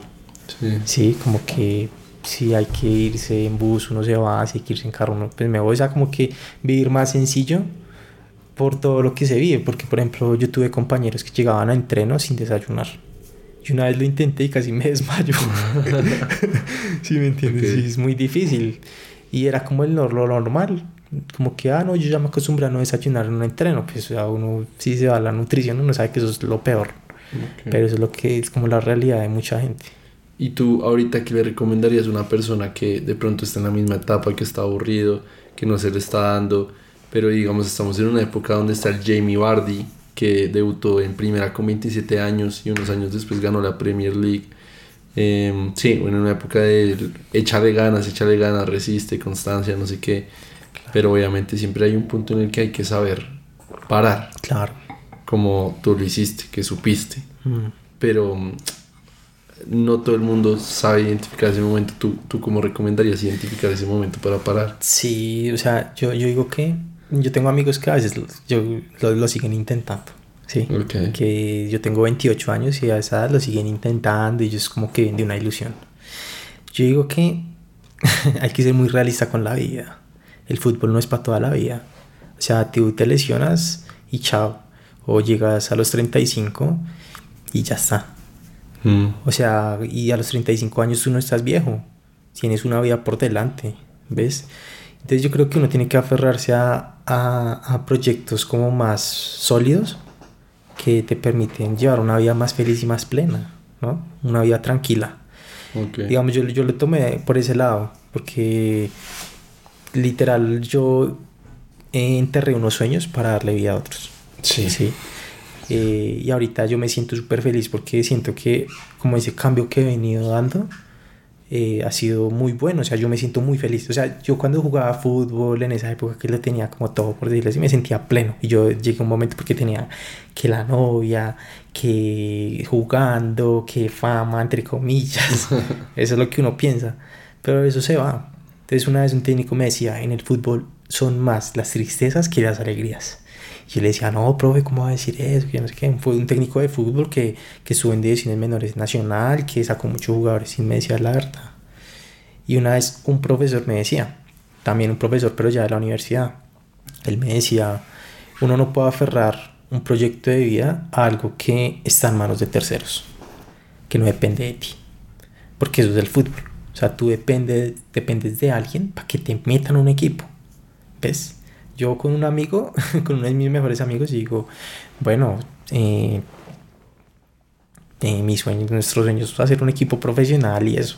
Sí. sí. como que si hay que irse en bus, uno se va, si hay que irse en carro, uno pues me voy. O sea, como que vivir más sencillo por todo lo que se vive, porque por ejemplo yo tuve compañeros que llegaban a entreno sin desayunar. Y una vez lo intenté y casi me <laughs> desmayo. <laughs> ¿Sí me entiendes? Sí, es muy difícil. Y era como el, lo, normal. Como que, ah, no, yo ya me acostumbré a no desayunar en un entreno. Pues a uno, si se va a la nutrición, uno sabe que eso es lo peor. Pero eso es lo que es como la realidad de mucha gente. ¿Y tú ahorita qué le recomendarías a una persona que de pronto está en la misma etapa, que está aburrido, que no se le está dando? pero digamos estamos en una época donde está el Jamie Vardy que debutó en primera con 27 años y unos años después ganó la Premier League. Eh, sí, bueno, en una época de de ganas, de ganas, resiste, constancia, no sé qué. Pero obviamente siempre hay un punto en el que hay que saber parar. Claro. Como tú lo hiciste, que supiste. Mm. Pero mm, no todo el mundo sabe identificar ese momento. ¿Tú, ¿Tú cómo recomendarías identificar ese momento para parar? Sí, o sea, yo, yo digo que yo tengo amigos que a veces yo, lo, siguen intentando. Sí. Que yo tengo 28 años y a esa edad lo siguen intentando y ellos como que de una ilusión. Yo digo que <laughs> hay que ser muy realista con la vida. El fútbol no es para toda la vida. O sea, tú te lesionas y chao. O llegas a los 35 y ya está. Mm. O sea, y a los 35 años tú no estás viejo. Tienes una vida por delante. ¿Ves? Entonces yo creo que uno tiene que aferrarse a, a, proyectos como más sólidos que te permiten llevar una vida más feliz y más plena, ¿no? Una vida tranquila. Digamos, yo, yo lo tomé por ese lado, porque literal yo enterré unos sueños para darle vida a otros. Sí. sí. Eh, y ahorita yo me siento súper feliz porque siento que como ese cambio que he venido dando eh, ha sido muy bueno, o sea, yo me siento muy feliz. O sea, yo cuando jugaba fútbol en esa época que lo tenía como todo, por decirlo así, me sentía pleno. Y yo llegué a un momento porque tenía que la novia, que jugando, que fama, entre comillas. <laughs> eso es lo que uno piensa. Pero eso se va. Entonces una vez un técnico me decía, en el fútbol son más las tristezas que las alegrías. Y yo le decía, no, profe, ¿cómo va a decir eso? Que no sé qué. Fue un técnico de fútbol que, que estuvo en divisiones menores nacional, que sacó muchos jugadores y me decía la verdad. Y una vez un profesor me decía, también un profesor, pero ya de la universidad, él me decía, uno no puede aferrar un proyecto de vida a algo que está en manos de terceros, que no depende de ti. Porque eso es el fútbol. O sea, tú depende, dependes de alguien para que te metan un equipo. ¿Ves? yo con un amigo, <laughs> con uno de mis mejores amigos, digo, bueno, eh, eh, mi sueño, nuestro sueño es hacer un equipo profesional y eso.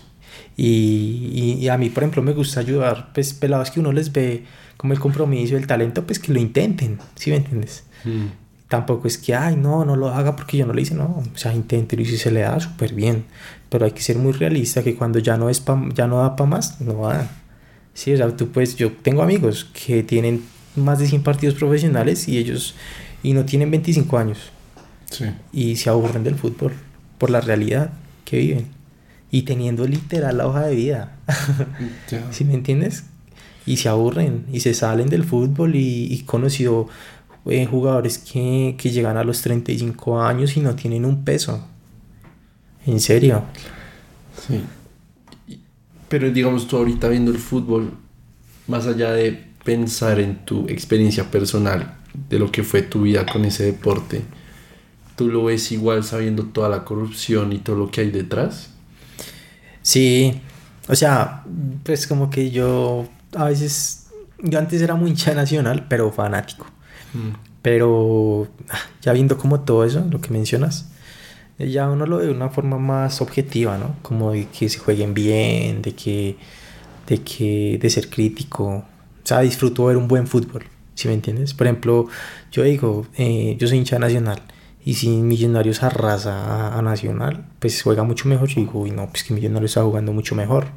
Y, y, a mí, por ejemplo, me gusta ayudar, pues, pelados que uno les ve como el compromiso, el talento, pues que lo intenten, ¿sí me entiendes? Mm. Tampoco es que, ay, no, no lo haga porque yo no lo hice, no, o sea, inténtelo y si se le da, súper bien. Pero hay que ser muy realista que cuando ya no, es ya no da para más, no va. Sí, o sea, tú pues, yo tengo amigos que tienen más de 100 partidos profesionales y ellos y no tienen 25 años. Y se aburren del fútbol por la realidad que viven. Y teniendo literal la hoja de vida. <laughs> ¿Sí me entiendes? Y se aburren y se salen del fútbol y, y conocido eh, jugadores que, que llegan a los 35 años y no tienen un peso. En serio. Sí. Pero digamos tú ahorita viendo el fútbol, más allá de pensar en tu experiencia personal de lo que fue tu vida con ese deporte, ¿tú lo ves igual sabiendo toda la corrupción y todo lo que hay detrás? Sí, o sea, pues como que yo a veces, yo antes era muy hincha nacional, pero fanático. Mm. Pero ya viendo como todo eso, lo que mencionas, ya uno lo ve de una forma más objetiva, ¿no? Como de que se jueguen bien, de que, de que, de ser crítico, o sea, disfruto ver un buen fútbol, si me entiendes? Por ejemplo, yo digo, eh, yo soy hincha nacional y si Millonarios arrasa a, Nacional, pues juega mucho mejor. Yo digo, uy, no, pues que Millonarios está jugando mucho mejor,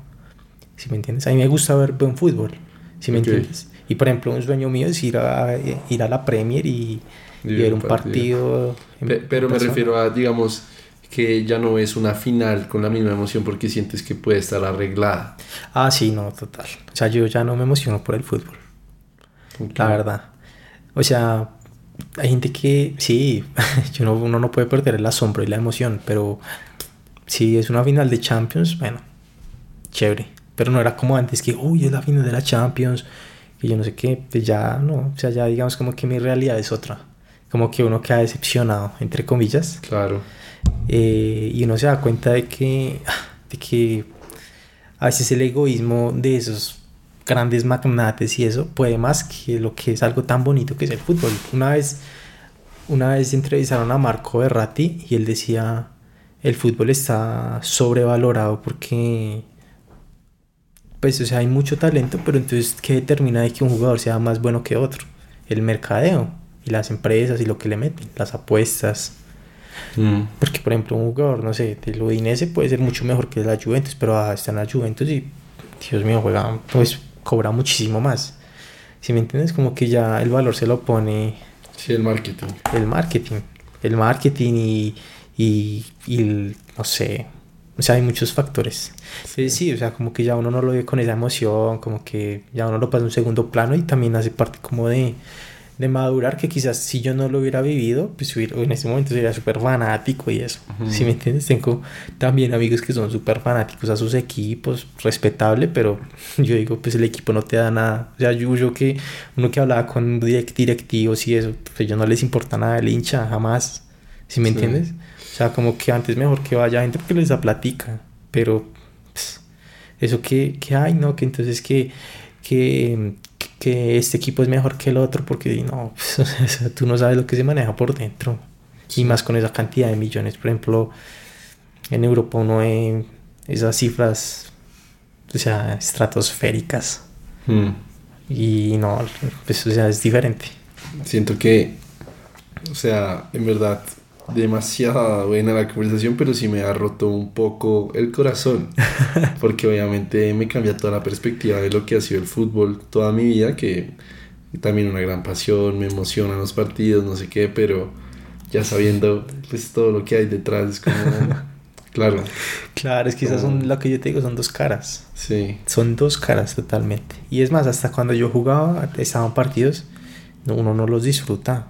si me entiendes? A mí me gusta ver buen fútbol, si me entiendes? Y por ejemplo, un sueño mío es ir a, ir a la Premier y, ver un partido. pero me refiero a, digamos, que ya no es una final con la misma emoción porque sientes que puede estar arreglada. Ah, sí, no, total. O sea, yo ya no me emociono por el fútbol. La verdad. O sea, hay gente que, sí, <laughs> yo no, uno no puede perder el asombro y la emoción, pero si es una final de Champions, bueno, chévere. Pero no era como antes que, uy, es la final de la Champions, y yo no sé qué, pues ya no, o sea, ya digamos como que mi realidad es otra. Como que uno queda decepcionado, entre comillas. Claro eh, y uno se da cuenta de que, de que a veces el egoísmo de esos grandes magnates y eso puede más que lo que es algo tan bonito que es el fútbol. Una vez, una vez entrevistaron a Marco Berratti y él decía, el fútbol está sobrevalorado porque, pues, o sea, hay mucho talento, pero entonces, ¿qué determina de que un jugador sea más bueno que otro? El mercadeo y las empresas y lo que le meten, las apuestas. Mm. Porque, por ejemplo, un jugador, no sé, del Udinese puede ser mucho mejor que la Juventus, pero ah, está en la Juventus y, Dios mío, juega, pues cobra muchísimo más. Si me entiendes, como que ya el valor se lo pone. Sí, el marketing. El marketing. El marketing y, y, y no sé. O sea, hay muchos factores. Sí. sí, o sea, como que ya uno no lo ve con esa emoción, como que ya uno lo pasa en un segundo plano y también hace parte como de, de madurar que quizás si yo no lo hubiera vivido, pues en ese momento sería súper fanático y eso. Si me entiendes? Tengo también amigos que son súper fanáticos a sus equipos, respetable, pero <laughs> yo digo, pues el equipo no te da nada. O sea, yo, yo que uno que hablaba con directivos y eso, pues ellos no les importa nada el hincha, jamás. Si me entiendes? O sea, como que antes mejor que vaya gente porque les da platica, pero pues, eso que, que hay, ¿no? Que entonces que, que, que este equipo es mejor que el otro porque no, <laughs> pues, tú no sabes lo que se maneja por dentro. Y más con esa cantidad de millones. Por ejemplo, en Europa uno ve esas cifras, o sea, estratosféricas. Hmm. Y no, pues, o sea, es diferente. Siento que, o sea, en verdad, demasiado buena la conversación, pero sí me ha roto un poco el corazón, <laughs> porque obviamente me cambia toda la perspectiva de lo que ha sido el fútbol toda mi vida, que también una gran pasión, me emocionan los partidos, no sé qué, pero ya sabiendo pues todo lo que hay detrás es como <laughs> claro. Claro, es que esas son lo que yo te digo, son dos caras. Sí. Son dos caras totalmente. Y es más, hasta cuando yo jugaba, estaban partidos, uno no los disfruta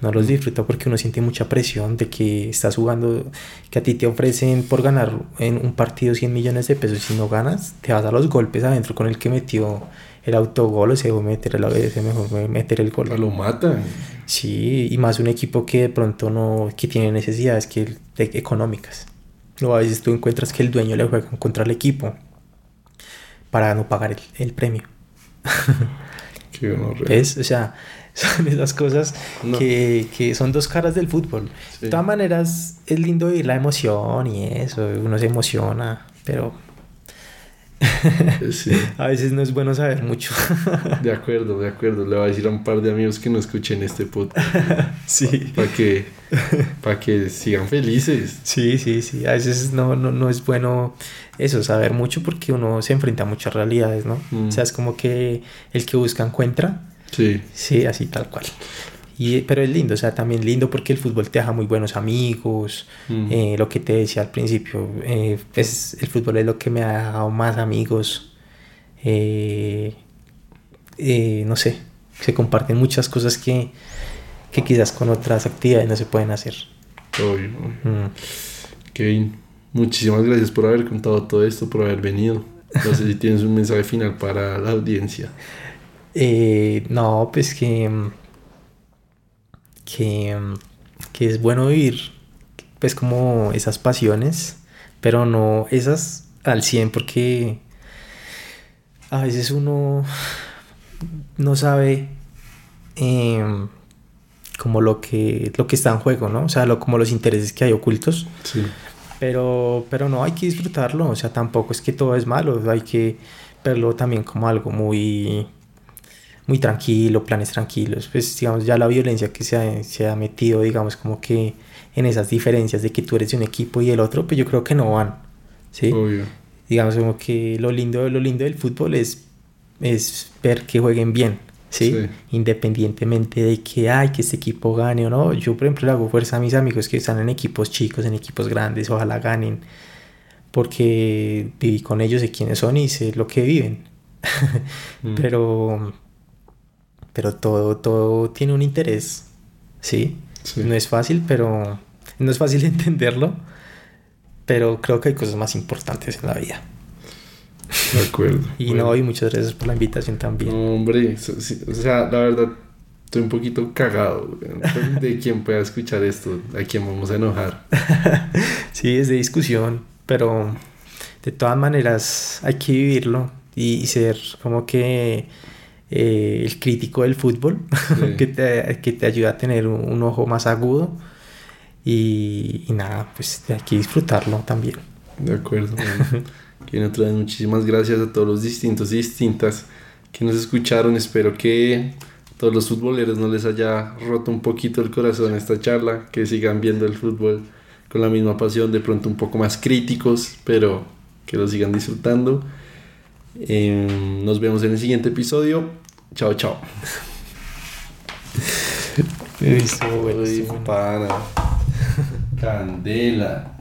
no los disfruta porque uno siente mucha presión de que estás jugando, que a ti te ofrecen por ganar en un partido 100 millones de pesos y si no ganas, te vas a los golpes adentro con el que metió el autogol o se debe meter el, se mejor meter el gol. Lo matan. Sí, y más un equipo que de pronto no, que tiene necesidades que, económicas. O a veces tú encuentras que el dueño le juega contra el equipo para no pagar el, el premio. <laughs> Qué es, o sea, <laughs> son esas cosas que, que, son dos caras del fútbol. De todas maneras, es lindo vivir la emoción y eso, uno se emociona, pero <laughs> <laughs> a veces no es bueno saber mucho. de acuerdo, de acuerdo. Le voy a decir a un par de amigos que no escuchen este podcast. sí. Para que, para que sigan felices. Sí, sí, sí. A veces no, no, no es bueno eso, saber mucho porque uno se enfrenta a muchas realidades, ¿no? O sea, es como que el que busca encuentra Sí. Sí, así tal cual. Y, pero es lindo, o sea, también lindo porque el fútbol te deja muy buenos amigos. Mm. Eh, lo que te decía al principio, eh, es, el fútbol es lo que me ha dejado más amigos. Eh, no sé, se comparten muchas cosas que, que, quizás con otras actividades no se pueden hacer. Obvio. Mm. Kevin, muchísimas gracias por haber contado todo esto, por haber venido. No sé si tienes un mensaje final para la audiencia. Eh, no, pues que, que, que es bueno vivir pues como esas pasiones, pero no esas al 100 porque a veces uno no sabe em, como lo que, lo que está en juego, ¿no? O sea, lo, como los intereses que hay ocultos. Sí. Pero, pero no, hay que disfrutarlo, o sea, tampoco es que todo es malo, hay que verlo también como algo muy muy tranquilo, planes tranquilos. Pues digamos, ya la violencia que se ha, se ha metido, digamos, como que en esas diferencias de que tú eres de un equipo y el otro, pues yo creo que no van. ¿sí? Obvio. Digamos, como que lo lindo, lo lindo del fútbol es, es ver que jueguen bien. ¿sí? Independientemente de que, ay, que este equipo gane o no. Yo, por ejemplo, le hago fuerza a mis amigos que están en equipos chicos, en equipos grandes, ojalá ganen. Porque viví con ellos, sé quiénes son y sé lo que viven. <laughs> Mm. Pero pero todo, todo tiene un interés, ¿sí? No es fácil, pero no es fácil <laughs> entenderlo, pero creo que hay cosas más importantes en la vida. De acuerdo. <laughs> y no, y muchas gracias por la invitación también. hombre, o sea, la verdad, estoy un poquito cagado de quién pueda escuchar esto, a quién vamos a enojar. <laughs> sí, es de discusión, pero de todas maneras hay que vivirlo y ser como que eh, el crítico del fútbol, <laughs> que, te, que, te, ayuda a tener un, ojo más agudo. Y, y, nada, pues hay que disfrutarlo también. De acuerdo. <laughs> Bueno. otra vez muchísimas gracias a todos los distintos y distintas que nos escucharon. Espero que todos los futboleros no les haya roto un poquito el corazón esta charla, que sigan viendo el fútbol con la misma pasión, de pronto un poco más críticos, pero que lo sigan disfrutando. Em, nos vemos en el siguiente episodio. Chao, chao. <laughs> Candela.